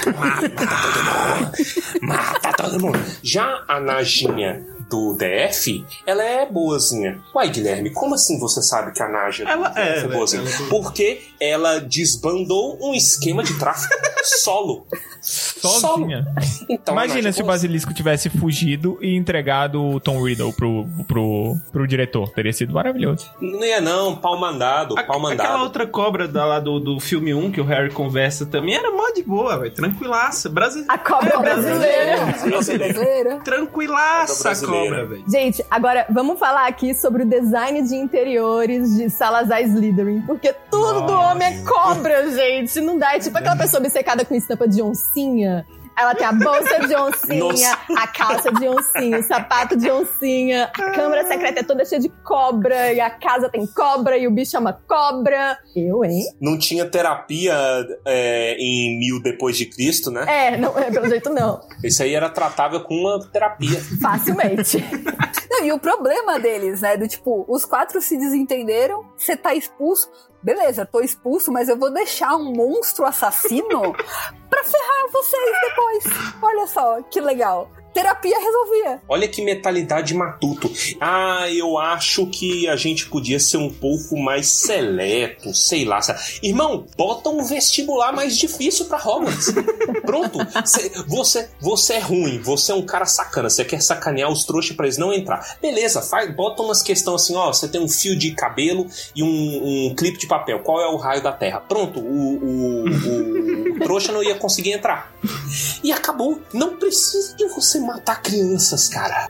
matar todo mundo, mata todo mundo. Já a Najinha do DF, ela é boazinha. Uai, Guilherme, como assim você sabe que a Naja Ela é, é né? boazinha? Ela- Porque ela desbandou um esquema de tráfico solo. Sozinha. Então, a Imagina Naja se o é. Basilisco tivesse fugido e entregado o Tom Riddle pro, pro, pro diretor. Teria sido maravilhoso. Não ia não, pau mandado, pau mandado. Aquela outra cobra da, lá do, do filme 1 que o Harry conversa também era mó de boa, velho. Tranquilaça. Brasi... A cobra brasileira. Brasileira. Tranquilaça a Brasileira. cobra, velho. Gente, agora vamos falar aqui sobre o design de interiores de Salazar Slytherin, porque tudo do Nossa. homem é cobra, gente. Não dá. É tipo aquela pessoa obcecada com estampa de oncinha. Ela tem a bolsa de oncinha, Nossa. a calça de oncinha, o sapato de oncinha. A câmara secreta é toda cheia de cobra, e a casa tem cobra, e o bicho chama cobra. Eu, hein? Não tinha terapia é, em mil depois de Cristo, né? É, não é pelo jeito não. Isso aí era tratável com uma terapia. Facilmente. Não, e o problema deles, né? Do tipo, os quatro se desentenderam, você tá expulso. Beleza, tô expulso, mas eu vou deixar um monstro assassino pra ferrar vocês depois. Olha só, que legal. Terapia resolvia. Olha que mentalidade matuto. Ah, eu acho que a gente podia ser um pouco mais seleto, sei lá. Irmão, bota um vestibular mais difícil pra Hogwarts. Pronto. Cê- você, você é ruim, você é um cara sacana, você quer sacanear os trouxas pra eles não entrar. Beleza, faz, bota umas questões assim, ó, você tem um fio de cabelo e um, um clipe de papel. Qual é o raio da Terra? Pronto, o, o, o trouxa não ia conseguir entrar. E acabou. Não precisa de você matar crianças, cara.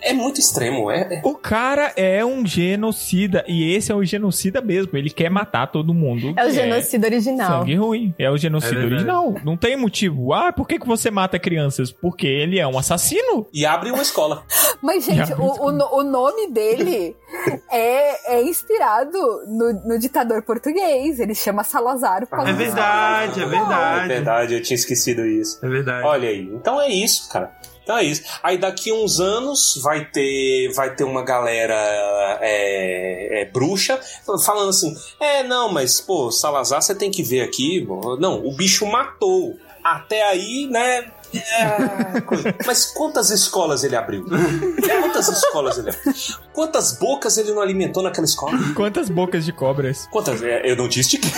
É, é muito extremo. É, é- O cara é um genocida. E esse é o genocida mesmo. Ele quer matar todo mundo. É o que genocídio original. Sangue ruim. É o genocídio É original. Não tem motivo. Ah, por que, que você mata crianças? Porque ele é um assassino. E abre uma escola. Mas, gente, o, o, o nome dele é, é inspirado no, no ditador português. Ele chama Salazar. por causa É verdade, é É verdade. verdade, eu tinha esquecido isso. É verdade. Olha aí. Então é isso, cara. Então é isso. Aí daqui uns anos vai ter, vai ter uma galera é, é, bruxa falando assim: é, não, mas pô, Salazar você tem que ver aqui. Não, o bicho matou. Até aí, né? É. Mas quantas escolas ele abriu? Quantas escolas ele abriu? Quantas bocas ele não alimentou naquela escola? Quantas bocas de cobras? Quantas? é, Eu não disse de quê.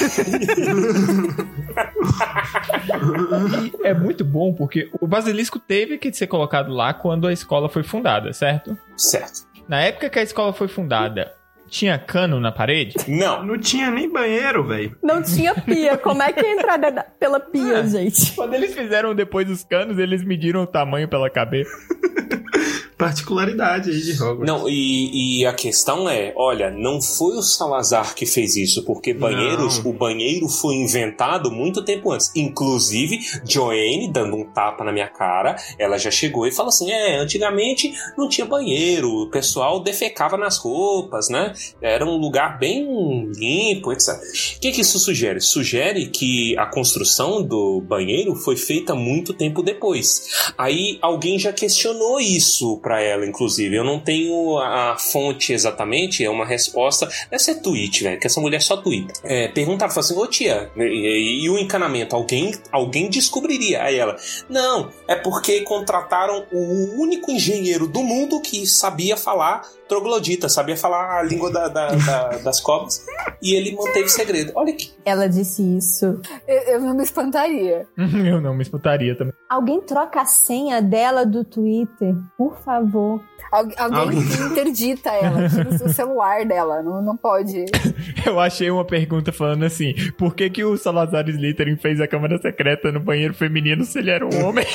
E é muito bom porque o basilisco teve que ser colocado lá quando a escola foi fundada, certo? Certo. Na época que a escola foi fundada, tinha cano na parede? Não. Não tinha nem banheiro, velho. Não tinha pia. Como é que ia entrar da- pela pia, É. gente? Quando eles fizeram depois os canos, eles mediram o tamanho pela cabeça. Particularidade aí de Hogwarts. Não, e, e a questão é, olha, não foi o Salazar que fez isso, porque banheiros, Não. o banheiro foi inventado muito tempo antes. Inclusive, Joanne, dando um tapa na minha cara, ela já chegou e falou assim: é, antigamente não tinha banheiro, o pessoal defecava nas roupas, né? Era um lugar bem limpo, etc. O que, que isso sugere? Sugere que a construção do banheiro foi feita muito tempo depois. Aí alguém já questionou isso pra ela, inclusive. Eu não tenho a fonte exatamente, é uma resposta. Deve ser tweet, velho, que essa mulher só tweet. É, perguntaram, falou assim: Ô tia, e, e- e o encanamento? Alguém, alguém descobriria. Aí ela: Não, é porque contrataram o único engenheiro do mundo que sabia falar troglodita, sabia falar a língua da- da- da- das cobras. E ele manteve segredo. Olha que. Ela disse isso. Eu, eu não me espantaria. Eu não me esputaria também. Alguém troca a senha dela do Twitter, por favor. Favor. Algu- alguém Alguém- interdita ela, tira o celular dela, não, não pode. Eu achei uma pergunta falando assim: por que, que o Salazar Slytherin fez a câmara secreta no banheiro feminino se ele era um homem?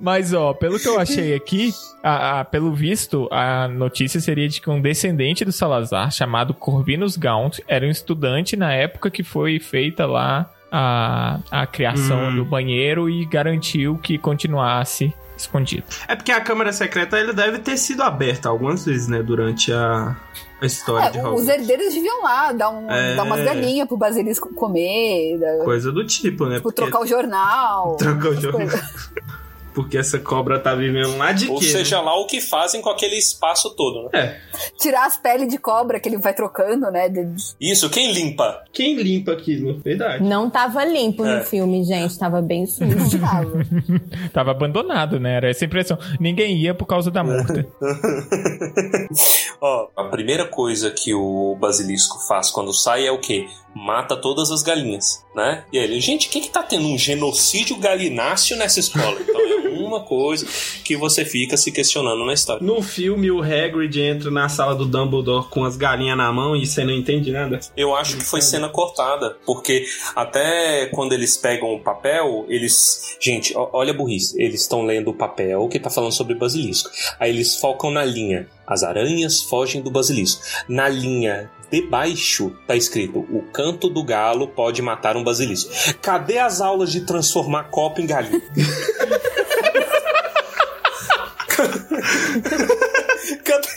Mas, ó, pelo que eu achei aqui, a- a- pelo visto, a notícia seria de que um descendente do Salazar, chamado Corvinus Gaunt, era um estudante na época que foi feita lá a, a criação Hum. do banheiro e garantiu que continuasse escondido. É porque a câmara secreta ele deve ter sido aberta algumas vezes, né? Durante a, a história de É, os Hogwarts. herdeiros deviam lá dar, um, É. dar umas galinhas pro basilisco comer, da- Coisa do tipo, né? tipo, Porque- trocar o jornal. Trocar o jornal. Porque essa cobra tá vivendo lá de Ou quê? seja lá o que fazem com aquele espaço todo, né? Tirar as peles de cobra que ele vai trocando, né? de- Isso, quem limpa? Quem limpa aquilo? Verdade. Não tava limpo É. no filme, gente. Tava bem sujo. Tava. Tava abandonado, né? Era essa impressão. Ninguém ia por causa da morta. Ó, a primeira coisa que o basilisco faz quando sai é o quê? Mata todas as galinhas, né? E aí ele, gente, o que que tá tendo um genocídio galináceo nessa escola? Então é uma coisa que você fica se questionando na história. No filme, o Hagrid entra na sala do Dumbledore com as galinhas na mão e você não entende nada. Eu acho que foi cena cortada, porque até quando eles pegam o papel, eles. Gente, olha a burrice. Eles estão lendo o papel que tá falando sobre basilisco. Aí eles focam na linha. As aranhas fogem do basilisco. Na linha debaixo tá escrito: o canto do galo pode matar um basilisco. Cadê as aulas de transformar copo em galinha? Cadê?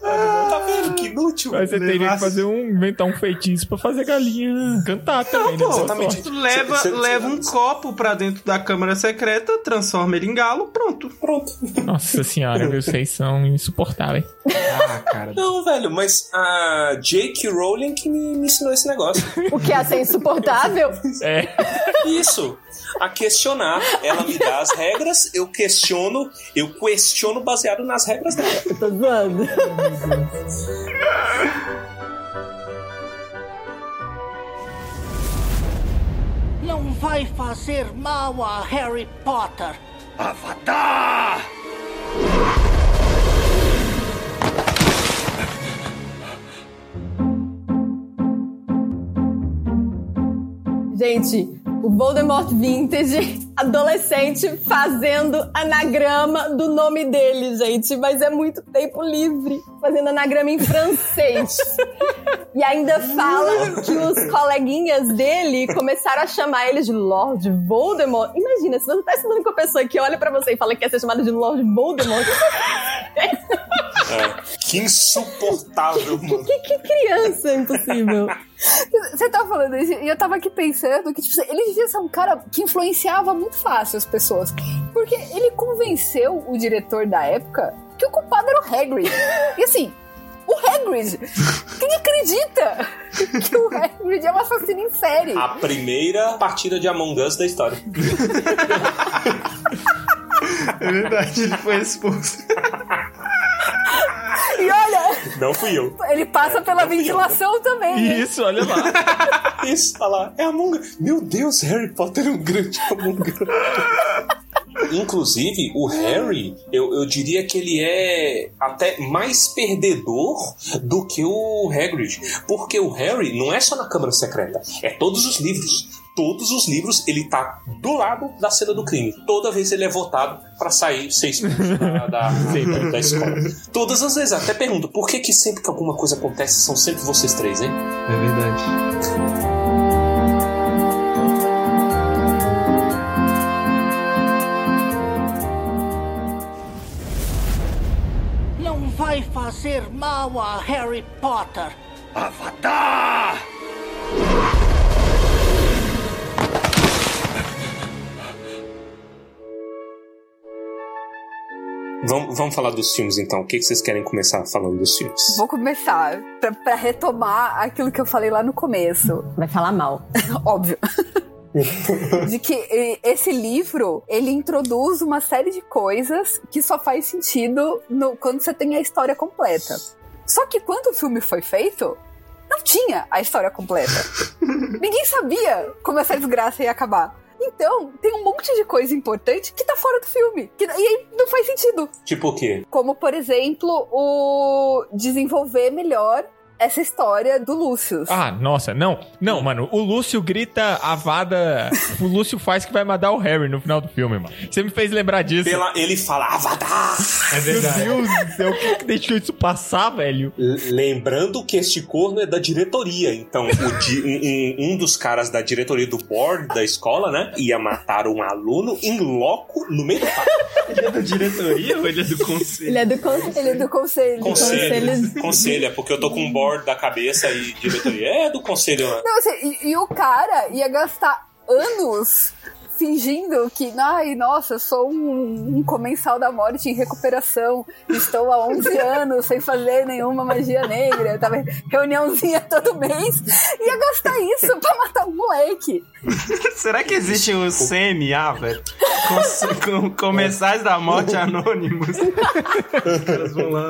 Tá vendo que inútil? Mas você teria que fazer um, inventar um feitiço pra fazer galinha cantar também, né? Pô, exatamente. tu leva, Cê- cê- leva um cê- copo pra dentro da câmara secreta, transforma ele em galo, pronto. Pronto. Nossa senhora? Vocês são insuportáveis. Ah, cara. Não, velho, mas a Jake Rowling que me, me ensinou esse negócio. o que é ser insuportável? É. Isso. A questionar. Ela me dá as regras, eu questiono, eu questiono baseado nas regras dela. Eu tô zoando. Não vai fazer mal a Harry Potter. Avatar! Gente, o Voldemort Vintage, adolescente fazendo anagrama do nome dele, gente. Mas é muito tempo livre fazendo anagrama em francês. e ainda fala que os coleguinhas dele começaram a chamar ele de Lord Voldemort. Imagina, se você tá estudando com a pessoa que olha pra você e fala que quer ser chamada de Lord Voldemort, É. Que insuportável, mano. que, que criança impossível. Você tava falando isso e eu tava aqui pensando que, tipo, ele devia ser um cara que influenciava muito fácil as pessoas. Porque ele convenceu o diretor da época que o culpado era o Hagrid. E assim, o Hagrid! Quem acredita que o Hagrid é um assassino em série? A primeira partida de Among Us da história. É verdade, ele foi expulso. E olha, Não fui eu. ele passa pela não fui eu, ventilação também. né? Isso, olha lá. Isso, olha lá. É Among Us. Meu Deus, Harry Potter é um grande Among Us. Inclusive, o Harry, eu, eu diria que ele é até mais perdedor do que o Hagrid. Porque o Harry não é só na Câmara Secreta, é todos os livros. Todos os livros, ele tá do lado da cena do crime. Toda vez ele é votado pra sair ser expulso da, da, da escola. Todas as vezes. Até pergunto, por que que sempre que alguma coisa acontece, são sempre vocês três, hein? É verdade. Não vai fazer mal a Harry Potter. Avatar! Vamos, vamos falar dos filmes então. O que, que vocês querem começar falando dos filmes? Vou começar pra, pra retomar aquilo que eu falei lá no começo. Vai falar mal. Óbvio. de que esse livro ele introduz uma série de coisas que só faz sentido no- quando você tem a história completa. Só que quando o filme foi feito, não tinha a história completa. Ninguém sabia como essa desgraça ia acabar. Então, tem um monte de coisa importante que tá fora do filme. Que, e aí não faz sentido. Tipo o quê? Como, por exemplo, o desenvolver melhor essa história do Lúcio. Ah, nossa, não. Não, mano, o Lúcio grita a vada. O Lúcio faz que vai mandar o Harry no final do filme, mano. Você me fez lembrar disso. Pela, ele fala Avatar! É verdade. Meu Deus do céu, o que, que deixou isso passar, velho? Lembrando que este corno é da diretoria. Então, o di- um, um- um dos caras da diretoria do board da escola, né? Ia matar um aluno em loco no meio do parque. Ele é da diretoria ou ele é do conselho? Ele é do conselho. Ele é do conselho. Conselho. Conselho, é porque eu tô com um board da cabeça e diretoria. É do conselho, né? Não, assim, e, e o cara ia gastar anos fingindo que, ai, nossa, eu sou um, um comensal da morte em recuperação, estou há 11 anos sem fazer nenhuma magia negra, tava reuniãozinha todo mês, ia gastar isso pra matar um moleque. Será que existe o CMA, velho? Cons- com- Comensais da Morte Anônimos. Os caras vão lá.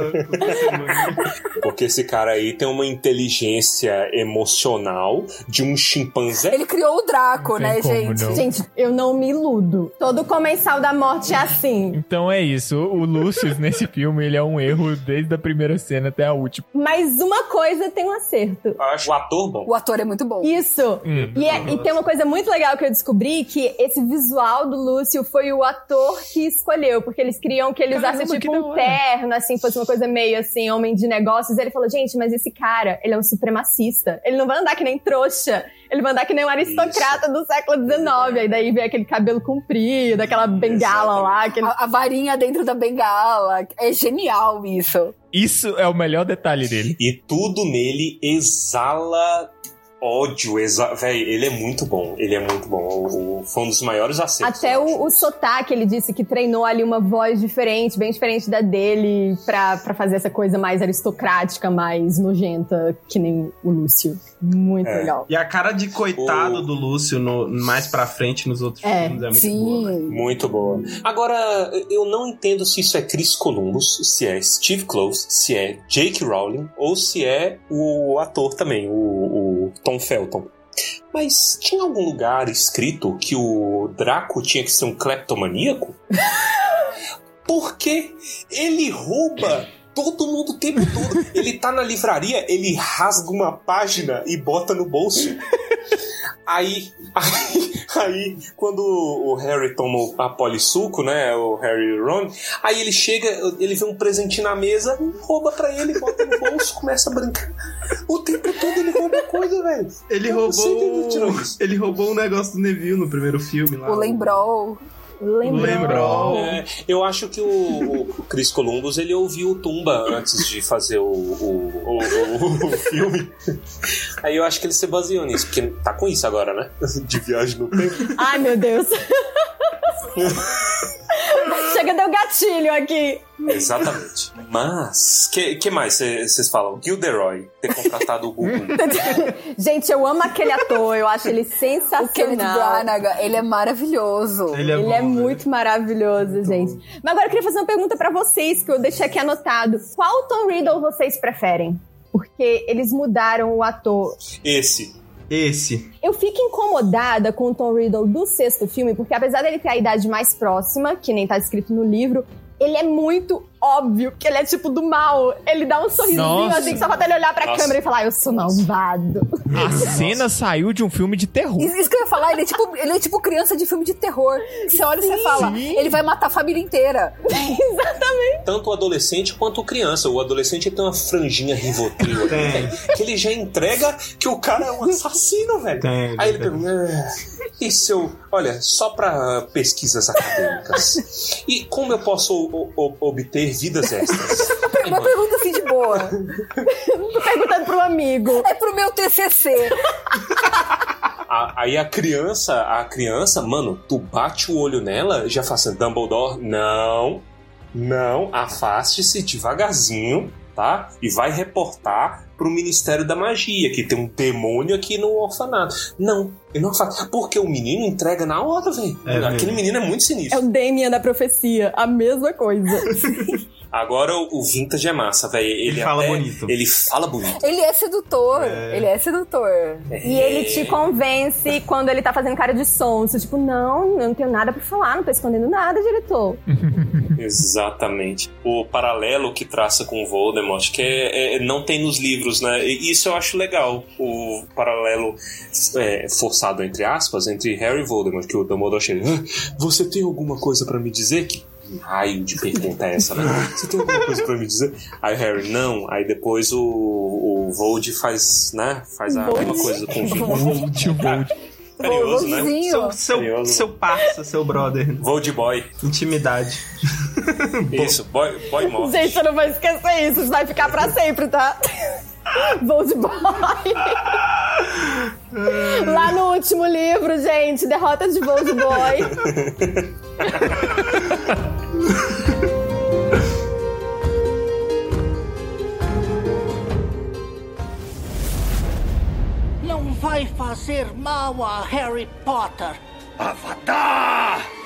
Porque esse cara aí tem uma inteligência emocional de um chimpanzé. Ele criou o Draco, né, como, gente? não. Gente, eu não me iludo. Todo comensal da morte é assim. Então é isso. O Lúcio nesse filme, ele é um erro desde a primeira cena até a última. Mas uma coisa tem um acerto. Eu acho o ator bom. O ator é muito bom. Isso. Hum. E, é- e tem uma coisa muito legal que eu descobri, que esse visual do Lúcio foi o ator que escolheu, porque eles queriam que ele usasse Caramba, tipo um terno, assim, fosse uma coisa meio assim, homem de negócios. E ele falou, gente, mas esse cara, ele é um supremacista. Ele não vai andar que nem trouxa. Ele vai andar que nem um aristocrata do século XIX. Aí daí vem aquele cabelo comprido, aquela bengala lá. Aquele... A, a varinha dentro da bengala. É genial isso. Isso é o melhor detalhe dele. E tudo nele exala ódio. Exa... Véi, ele é muito bom. Ele é muito bom. O, o- foi um dos maiores acertos. Até o, o sotaque, ele disse que treinou ali uma voz diferente, bem diferente da dele, pra, pra fazer essa coisa mais aristocrática, mais nojenta, que nem o Lúcio. Muito É. legal. E a cara de coitado O- do Lúcio no- mais pra frente nos outros É, filmes é muito Sim. boa. velho. Muito boa. Agora, eu não entendo se isso é Chris Columbus, se é Steve Close, se é Jake Rowling ou se é o ator também, o, o Tom Felton. Mas tinha algum lugar escrito que o Draco tinha que ser um cleptomaníaco? Porque ele rouba todo mundo o tempo todo. Ele tá na livraria, ele rasga uma página e bota no bolso. Aí, aí, aí, quando o Harry toma a polissuco, né? O Harry e o Ron, aí ele chega, ele vê um presentinho na mesa, rouba pra ele, bota no bolso, começa a brincar. O tempo todo ele rouba coisa, velho. Ele Eu ele tirou roubou. Ele roubou um negócio do Neville no primeiro filme lá. O Lembrou. Lembrou. Lembrou. É, eu acho que o, o Chris Columbus ele ouviu o Tumba antes de fazer o, o, o, o- o filme. Aí eu acho que ele se baseou nisso, porque tá com isso agora, né? De viagem no tempo. Ai, meu Deus. Chega, deu gatilho aqui. Exatamente. Mas, que, que mais vocês falam? Gilderoy ter contratado o Gugu. Gente, eu amo aquele ator, eu acho ele O Kenneth sensacional. Branagh, ele é maravilhoso. Ele é, Ele bom, é muito maravilhoso, gente. Mas agora eu queria fazer uma pergunta pra vocês, que eu deixei aqui anotado. Qual Tom Riddle vocês preferem? Porque eles mudaram o ator. Esse. Esse. Eu fico incomodada com o Tom Riddle do sexto filme, porque apesar dele ter a idade mais próxima, que nem tá escrito no livro, ele é muito óbvio que ele é tipo do mal. Ele dá um sorrisinho Nossa. assim, que só falta ele olhar pra Nossa. câmera e falar, eu sou malvado. A cena saiu de um filme de terror. Isso isso que eu ia falar, ele é tipo, ele é tipo criança de filme de terror. Você olha e você fala, Sim. ele vai matar a família inteira. Exatamente. Tanto o adolescente quanto o criança. O adolescente tem uma franjinha Rivotril ali, velho, que ele já entrega que o cara é um assassino, velho. Tem, Aí ele pergunta, "Ah, e se eu... Olha, só pra pesquisas acadêmicas. E como eu posso o- o- obter vidas extras? Uma pergunta assim de boa. Tô perguntando pro amigo. É pro meu TCC. A- aí a criança, a criança, mano, tu bate o olho nela, já fala assim, Dumbledore, não, não, afaste-se devagarzinho, tá? E vai reportar pro Ministério da Magia, que tem um demônio aqui no orfanato. Não, ele não faz. Porque o menino entrega na hora, velho. É Aquele mesmo. menino é muito É sinistro. o Damien da profecia, a mesma coisa. Agora o o Vintage é massa, velho. Ele, Ele fala até- bonito. Ele fala bonito. Ele é sedutor. Ele é sedutor. E ele te convence quando ele tá fazendo cara de sonso. Tipo, não, eu não tenho nada pra falar, não tô escondendo nada, diretor. Exatamente. O paralelo que traça com o Voldemort, que é, é- não tem nos livros, né? E isso eu acho legal. O paralelo é, forçado, entre aspas, entre Harry e Voldemort, que o Dumbledore chega. "Ah, você tem alguma coisa pra me dizer? Que raio de pergunta é essa, né? Você tem alguma coisa pra me dizer? Aí o Harry, não. Aí depois o, o Vold faz, né? Faz a mesma coisa com o Vold. Vold. Carinhoso, né? Voldzinho. Seu, seu, Carinhoso. seu parça, seu brother. Vold Boy. Intimidade. Isso, boy, boy morte. Gente, eu não vou esquecer isso, isso vai ficar pra sempre, tá? Bold Boy. Lá no último livro, gente, Derrota de Bold Boy. Não vai fazer mal a Harry Potter. Avatar!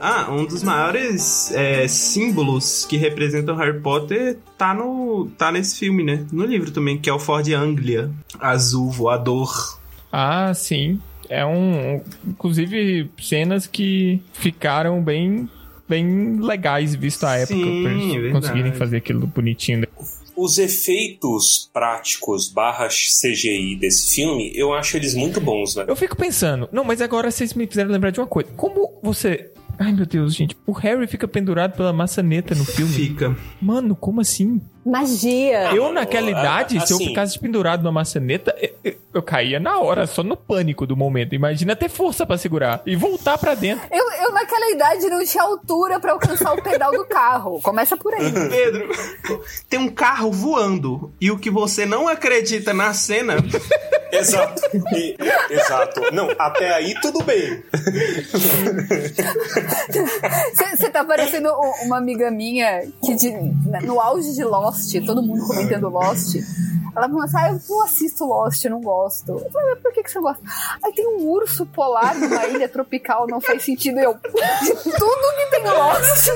Ah, um dos maiores é, símbolos que representam Harry Potter tá, no, tá nesse filme, né? No livro também, que é o Ford Anglia. Azul, voador. Ah, sim. É um. Inclusive, cenas que ficaram bem. Bem legais, visto a época, Sim, pra eles verdade. conseguirem fazer aquilo bonitinho. Os efeitos práticos barra CGI desse filme, eu acho eles muito bons, né? Eu fico pensando, não, mas agora vocês me fizeram lembrar de uma coisa. Como você. Ai meu Deus, gente. O Harry fica pendurado pela maçaneta no filme. Fica. Mano, como assim? Magia. Eu, naquela idade, se eu assim- ficasse pendurado numa maçaneta, eu, eu- caía na hora, só no pânico do momento. Imagina ter força pra segurar e voltar pra dentro. Eu, eu naquela idade não tinha altura pra alcançar o pedal do carro. Começa por aí. Pedro, tem um carro voando e o que você não acredita na cena Exato. E- exato. Não, até aí tudo bem. Você tá parecendo uma amiga minha que de- no auge de Lost, todo mundo comentando Lost. Ela falou assim: ah, eu não assisto Lost, eu não gosto. Eu falei, mas por que, que você não gosta? Aí tem um urso polar numa ilha tropical, não faz sentido. Eu, de tudo que tem Lost,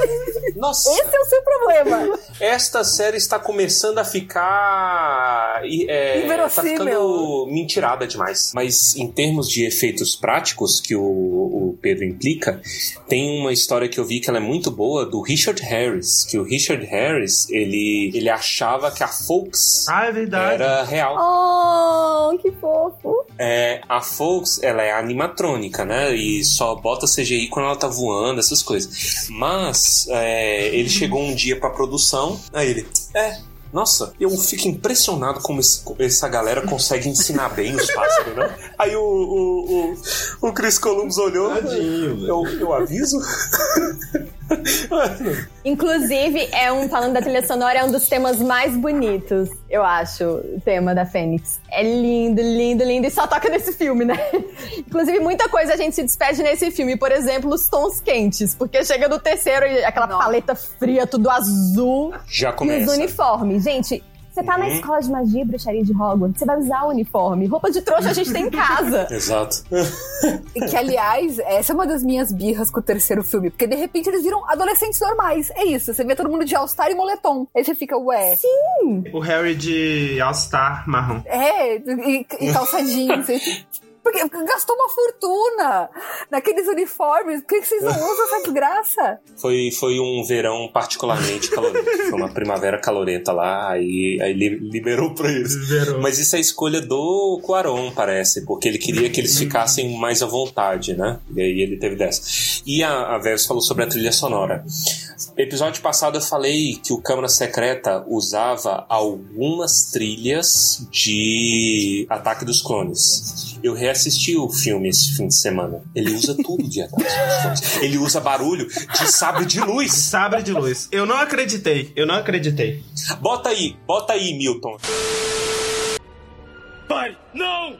Nossa, esse é o seu problema. esta série está começando a ficar. e, É, tá Inverossímil. ficando mentirada demais. Mas em termos de efeitos práticos que o, o Pedro implica, tem uma história que eu vi que ela é muito boa do Richard Harris. Que o Richard Harris, ele, ele achava que a Fox Ah, é verdade. era real. Oh, que fofo. É, a Fox, ela é animatrônica, né? E só bota CGI quando ela tá voando, essas coisas. Mas é, ele chegou um dia pra produção, aí ele, é. Nossa, eu fico impressionado como esse- essa galera consegue ensinar bem os pássaros, né? Aí o, o, o, o Chris Columbus olhou. Eu, eu aviso? Inclusive, é um, falando da trilha sonora, é um dos temas mais bonitos, eu acho, o tema da Fênix. É lindo, lindo, lindo, e só toca nesse filme, né? Inclusive, muita coisa a gente se despede nesse filme. Por exemplo, os tons quentes, porque chega do terceiro e aquela Nossa. paleta fria, tudo azul. Já E os começa. uniformes. Gente, você tá na Uhum. escola de magia e bruxaria de Hogwarts, você vai usar o uniforme. Roupa de trouxa a gente tem em casa. Exato. E que, aliás, essa é uma das minhas birras com o terceiro filme, porque de repente eles viram adolescentes normais. É isso, você vê todo mundo de All-Star e moletom. Aí você fica, ué. O Harry de All-Star marrom. É, e, e calça jeans. Porque gastou uma fortuna naqueles uniformes. Por que que vocês não usam essa desgraça? Foi, foi um verão particularmente calorento. Foi uma primavera calorenta lá, aí, aí li- liberou pra eles. Mas isso é escolha do Quaron, parece, porque ele queria que eles ficassem mais à vontade, né? E aí ele teve dessa. E a, a Vers falou sobre a trilha sonora. Episódio passado eu falei que o Câmara Secreta usava algumas trilhas de Ataque dos Clones. Eu reassisti o filme esse fim de semana. Ele usa tudo de Clones. Ele usa barulho de sabre de luz. Sabre de luz. Eu não acreditei. Eu não acreditei. Bota aí, bota aí, Milton. Pai, não!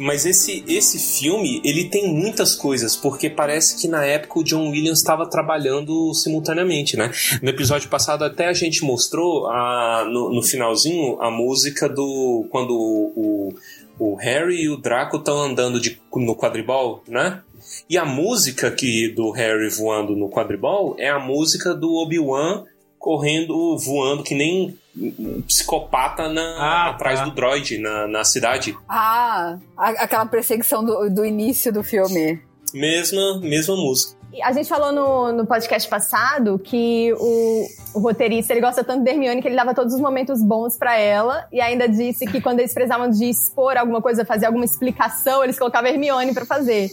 Mas esse, esse filme, ele tem muitas coisas, porque parece que na época o John Williams estava trabalhando simultaneamente, né? No episódio passado até a gente mostrou a, no, no finalzinho a música do. quando o, o Harry e o Draco estão andando de, no quadribol, né? E a música que do Harry voando no quadribol é a música do Obi-Wan correndo, voando que nem um psicopata na, Ah, atrás tá. do droid na, na cidade. Ah, a- aquela perseguição do, do início do filme. Mesma, mesma música. E A gente falou no, no podcast passado que o, o roteirista ele gosta tanto da Hermione que ele dava todos os momentos bons pra ela e ainda disse que quando eles precisavam de expor alguma coisa, fazer alguma explicação, eles colocavam Hermione pra fazer.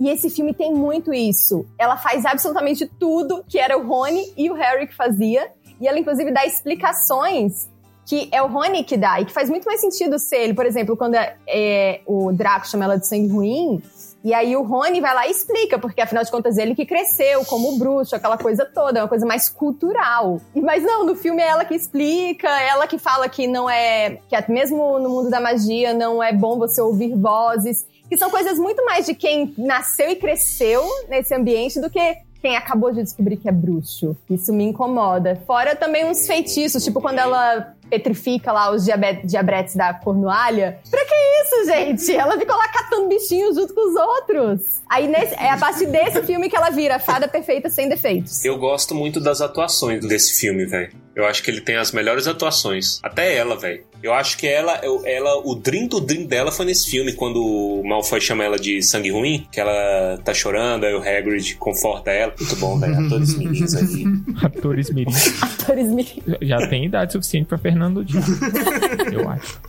E esse filme tem muito isso. Ela faz absolutamente tudo que era o Rony e o Harry que fazia. E ela, inclusive, dá explicações que é o Rony que dá. E que faz muito mais sentido ser ele. Por exemplo, quando é, é, o Draco chama ela de sangue ruim. E aí o Rony vai lá e explica, porque afinal de contas ele que cresceu como bruxo, aquela coisa toda, é uma coisa mais cultural. Mas não, no filme é ela que explica, ela que fala que não é. que é- mesmo no mundo da magia não é bom você ouvir vozes que são coisas muito mais de quem nasceu e cresceu nesse ambiente do que quem acabou de descobrir que é bruxo. Isso me incomoda. Fora também uns feitiços, tipo quando ela petrifica lá os diabe- diabretes da cornualha. Pra que isso, gente? Ela ficou lá catando bichinhos junto com os outros. Aí nesse- é a partir desse filme que ela vira fada perfeita sem defeitos. Eu gosto muito das atuações desse filme, velho. Eu acho que ele tem as melhores atuações. Até ela, velho. Eu acho que ela, ela, o dream do dream dela foi nesse filme, quando o Malfoy chama ela de sangue ruim, que ela tá chorando, aí o Hagrid conforta ela. Muito bom, velho. Atores mirins aí. Atores mirim. Atores me... Já tem idade suficiente pra Fernando odiar. Eu acho.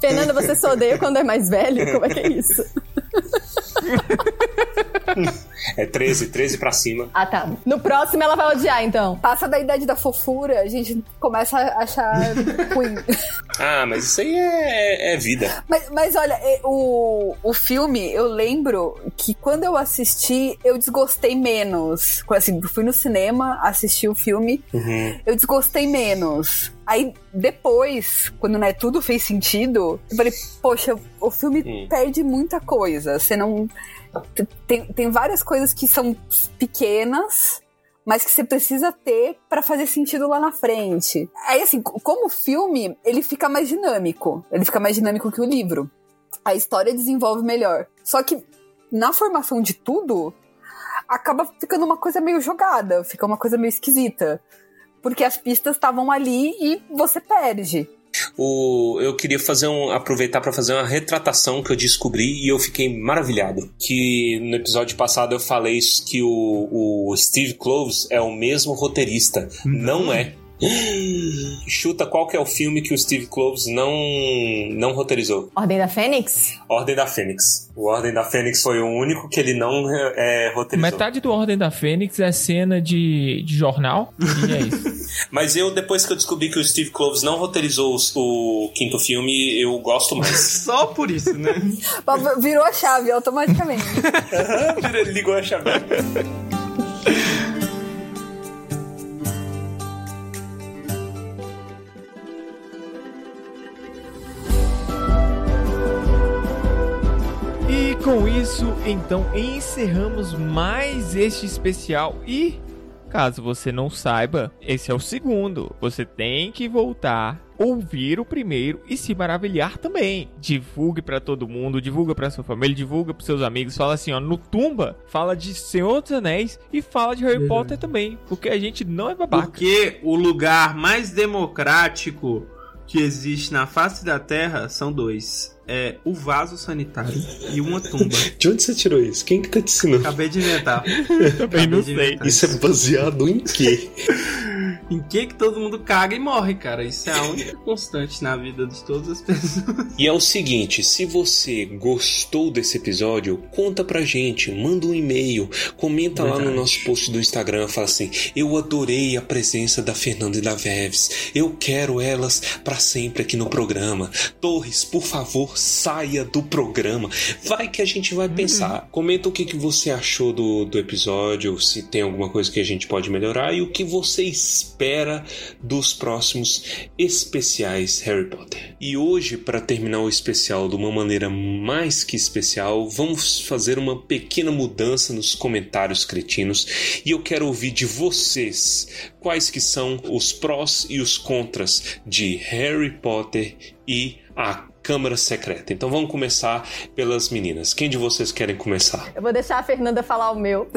Fernanda, você só odeia quando é mais velho? Como é que é isso? É 13, 13 pra cima. Ah, tá. No próximo ela vai odiar, então. Passa da idade da fofura, a gente começa a achar ruim. Ah, mas isso aí é, é vida. Mas, mas olha, é, o, o filme, eu lembro que quando eu assisti, eu desgostei menos. Assim, fui no cinema, assisti o filme, Uhum. eu desgostei menos. Aí depois, quando né, tudo fez sentido, eu falei, poxa, o filme Hum. perde muita coisa. Você não. Tem, tem várias coisas que são pequenas, mas que você precisa ter pra fazer sentido lá na frente. Aí, assim, co- como filme, ele fica mais dinâmico. Ele fica mais dinâmico que o livro. A história desenvolve melhor. Só que na formação de tudo, acaba ficando uma coisa meio jogada, fica uma coisa meio esquisita. Porque as pistas estavam ali e você perde. O, eu queria fazer um, aproveitar para fazer uma retratação que eu descobri e eu fiquei maravilhado. Que no episódio passado eu falei que o, o Steve Kloves é o mesmo roteirista. Não é. Chuta qual que é o filme que o Steve Kloves não, não roteirizou. Ordem da Fênix? Ordem da Fênix. O Ordem da Fênix foi o único que ele não é, roteirizou. Metade do Ordem da Fênix é cena de, de jornal. E é isso. Mas eu, depois que eu descobri que o Steve Kloves não roteirizou os- o quinto filme, eu gosto mais. Só por isso, né? Virou a chave automaticamente. Ele ligou a chave. Com isso, então, encerramos mais este especial. E, caso você não saiba, esse é o segundo. Você tem que voltar, ouvir o primeiro e se maravilhar também. Divulgue pra todo mundo, divulga pra sua família, divulga pros seus amigos. Fala assim, ó, no Tumba, fala de Senhor dos Anéis e fala de Harry Verdade. Potter também. Porque a gente não é babaca. Porque o lugar mais democrático que existe na face da Terra são dois. É o vaso sanitário e uma tumba. De onde você tirou isso? Quem que tá te ensinando? Acabei de inventar. Também não Acabei de sei. inventar Isso é baseado em quê? Em que que todo mundo caga e morre, cara? Isso é a única constante na vida de todas as pessoas. E é o seguinte, se você gostou desse episódio, conta pra gente, manda um e-mail, comenta lá no Verdade. nosso post do Instagram, fala assim: "Eu adorei a presença da Fernanda e da Veves. Eu quero elas pra sempre aqui no programa. Torres, por favor, saia do programa. Vai que a gente vai pensar. Comenta o que, que você achou do, do episódio, se tem alguma coisa que a gente pode melhorar e o que você espera espera dos próximos especiais Harry Potter. E hoje, para terminar o especial de uma maneira mais que especial, vamos fazer uma pequena mudança nos comentários cretinos e eu quero ouvir de vocês quais que são os prós e os contras de Harry Potter e a Câmara Secreta. Então vamos começar pelas meninas. Quem de vocês querem começar? Eu vou deixar a Fernanda falar o meu.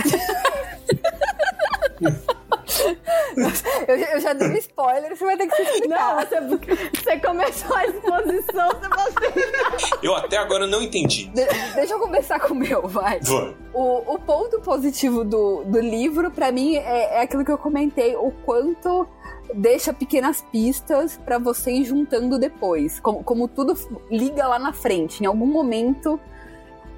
Eu, eu já dei um spoiler, você vai ter que se explicar. Não, você, você começou a exposição, você vai Eu até agora não entendi. De- deixa eu começar com o meu, vai. Vamos. O, o ponto positivo do, do livro, pra mim, é, é aquilo que eu comentei, o quanto deixa pequenas pistas pra você ir juntando depois. Como, como tudo liga lá na frente. Em algum momento,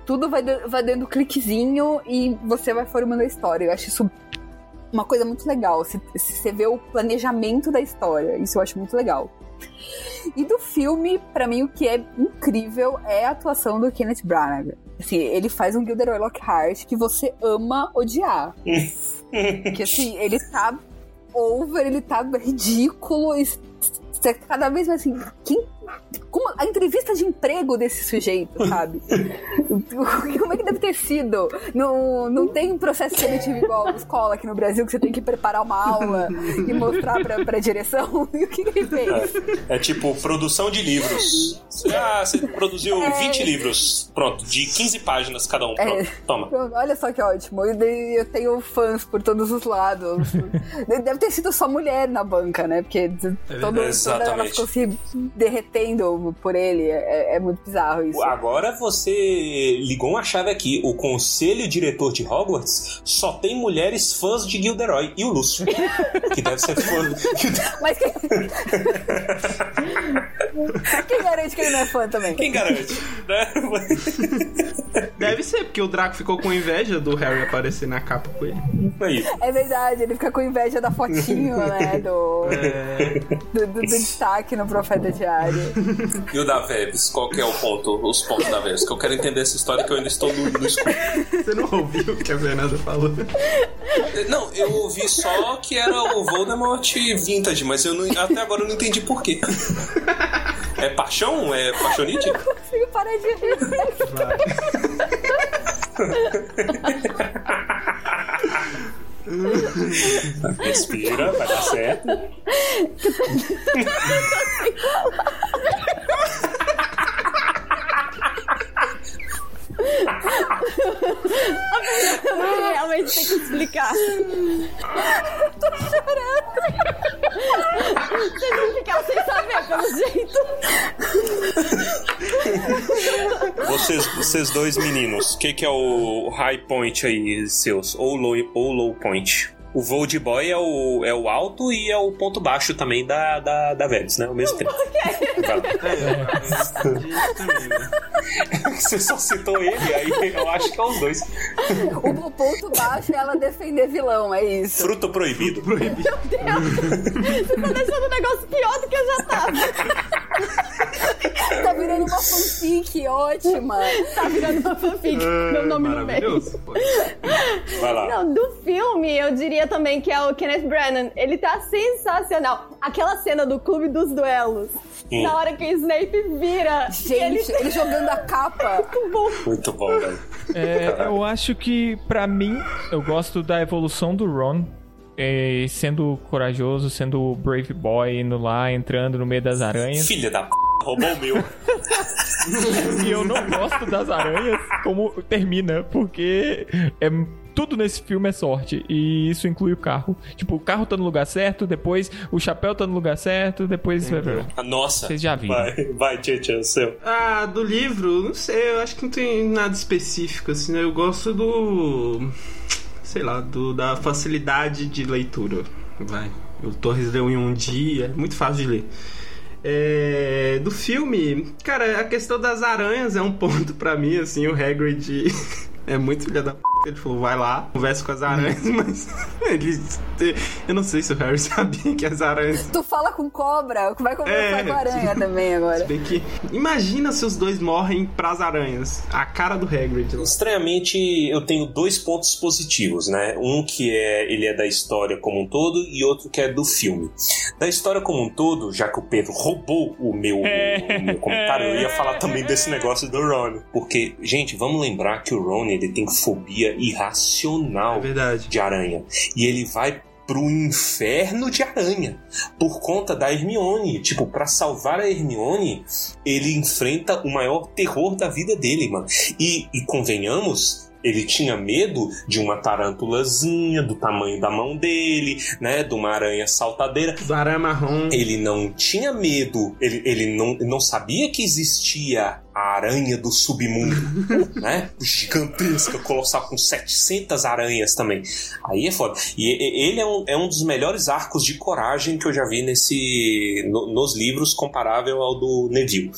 tudo vai, vai dando cliquezinho e você vai formando a história. Eu acho isso uma coisa muito legal. Você vê o planejamento da história, isso eu acho muito legal. E do filme, pra mim, o que é incrível é a atuação do Kenneth Branagh. Assim, ele faz um Gilderoy Lockhart que você ama odiar. que assim, ele tá over, ele tá ridículo. E você cada vez mais assim, quem. A entrevista de emprego desse sujeito, sabe? Como é que deve ter sido? Não, não tem um processo seletivo igual na escola aqui no Brasil, que você tem que preparar uma aula e mostrar pra, pra direção. E o que, que ele fez? É tipo produção de livros. Ah, você produziu É. 20 livros. Pronto, de 15 páginas cada um. Pronto, É. toma. Pronto, Olha só que ótimo. E Eu tenho fãs por todos os lados. Deve ter sido só mulher na banca, né? Porque todo, toda ela ficou se derretendo por ele. É, é muito bizarro isso. Agora você ligou uma chave aqui. O conselho diretor de Hogwarts só tem mulheres fãs de Gilderoy e o Lúcio. que deve ser fã. Mas quem... quem garante que ele não é fã também? Quem garante? né? Deve ser, porque o Draco ficou com inveja do Harry aparecer na capa com ele. Aí. É verdade, ele fica com inveja da fotinho, né? Do, É, do, do- do destaque no Profeta Diário. E o da Vebs? Qual que é o ponto? Os pontos da Vebs? Que eu quero entender essa história que eu ainda estou no, no escuro. você não ouviu o que a Fernanda falou? Não, eu ouvi só que era o Voldemort vintage, mas eu não- até agora eu não entendi por quê. É paixão? É paixonite? Não consigo parar de rir. Vai. Respira, vai dar certo. realmente tem que explicar. Vocês vão ficar sem saber, pelo jeito. Vocês, vocês dois meninos, o que, que é o high point aí seus? Ou low, ou low point? O Vold Boy é o, é o alto e é o ponto baixo também da, da, da Vebs, né? Ao mesmo tempo. Você só citou ele, aí eu acho que é os dois. O, o ponto baixo é ela defender vilão, é isso. Fruto proibido. Você tá deixando o negócio pior do que eu já tava. Tá virando uma fanfic ótima. Tá virando uma fanfic. Meu nome no meio. Vai lá. Não, do filme, eu diria também que é o Kenneth Branagh. Ele tá sensacional. Aquela cena do Clube dos Duelos. Hum. Na hora que o Snape vira. Gente, ele... ele jogando a capa. Muito bom. Muito bom, velho. É, eu acho que, pra mim, eu gosto da evolução do Ron. é, sendo corajoso, sendo o Brave Boy, indo lá, entrando no meio das aranhas. Filha da p, roubou o meu. E eu não gosto das aranhas como termina, porque é, tudo nesse filme é sorte. E isso inclui o carro. Tipo, o carro tá no lugar certo, depois o chapéu tá no lugar certo, depois. Nossa. Vocês já viram. Vai, vai, Tchê, Tchê, seu. Ah, do livro, não sei, eu acho que não tem nada específico, assim, né? Eu gosto do. sei lá, do, da facilidade de leitura. Vai. O Torres leu em um dia, é muito fácil de ler. É, do filme, cara, a questão das aranhas é um ponto pra mim, assim, o Hagrid é muito filha da p. Ele falou, vai lá, conversa com as aranhas, mas ele. Eu não sei se o Harry sabia que as aranhas. Tu fala com cobra, vai conversar É. com a aranha também agora. Se bem que. Imagina se os dois morrem pras aranhas. A cara do Hagrid. lá. Estranhamente, eu tenho dois pontos positivos, né? Um que é ele é da história como um todo e outro que é do filme. Da história como um todo, já que o Pedro roubou o meu, o meu comentário, eu ia falar também desse negócio do Ron. Porque, gente, vamos lembrar que o Ron ele tem fobia irracional É de aranha. E ele vai pro inferno de aranha por conta da Hermione. Tipo, pra salvar a Hermione, ele enfrenta o maior terror da vida dele, mano. E, e convenhamos. Ele tinha medo de uma tarântulazinha do tamanho da mão dele, né? De uma aranha saltadeira. Do aranha marrom. Ele não tinha medo, ele, ele não, não sabia que existia a aranha do submundo, né? Gigantesca, colossal, com 700 aranhas também. Aí é foda. E e- ele é um, é um dos melhores arcos de coragem que eu já vi nesse, no- nos livros, comparável ao do Neville.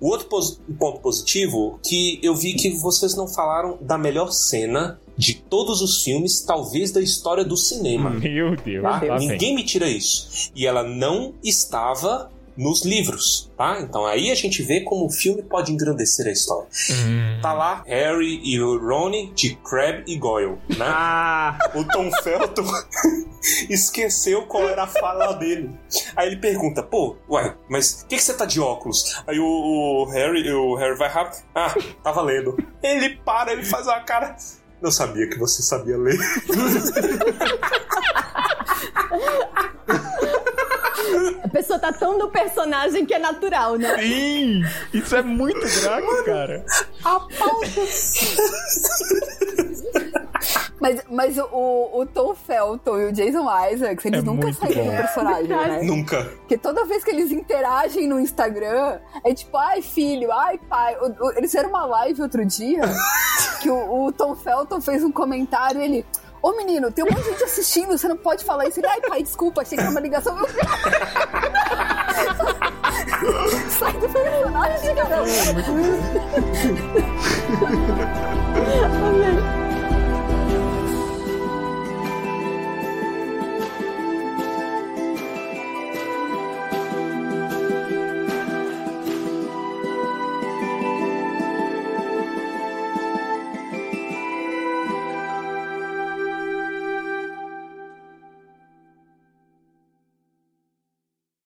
O outro pos- ponto positivo, que eu vi que vocês não falaram da melhor cena de todos os filmes, talvez da história do cinema. Meu Deus. Tá? lá vem. Ninguém me tira isso. E ela não estava nos livros, tá? Então aí a gente vê como o filme pode engrandecer a história. Hum. Tá lá Harry e o Ron de Crab e Goyle, né? Ah! O Tom Felton esqueceu qual era a fala dele. Aí ele pergunta, pô, ué, mas por que, que você tá de óculos? Aí o, o Harry, o Harry vai rápido. Ah, tá valendo. Ele para, ele faz uma cara. Eu sabia que você sabia ler. A pessoa tá tão no personagem que é natural, né? Sim! Isso é muito draco, cara. Mas, mas o, o Tom Felton e o Jason Isaacs, eles É nunca saíram do personagem, né? Nunca. Porque toda vez que eles interagem no Instagram, é tipo, ai filho, ai pai. O- o- eles fizeram uma live outro dia que o, o Tom Felton fez um comentário e ele. Ô menino, tem um monte de gente assistindo, você não pode falar isso. Ele, ai pai, desculpa, achei que era uma ligação. Sai do personagem, cara.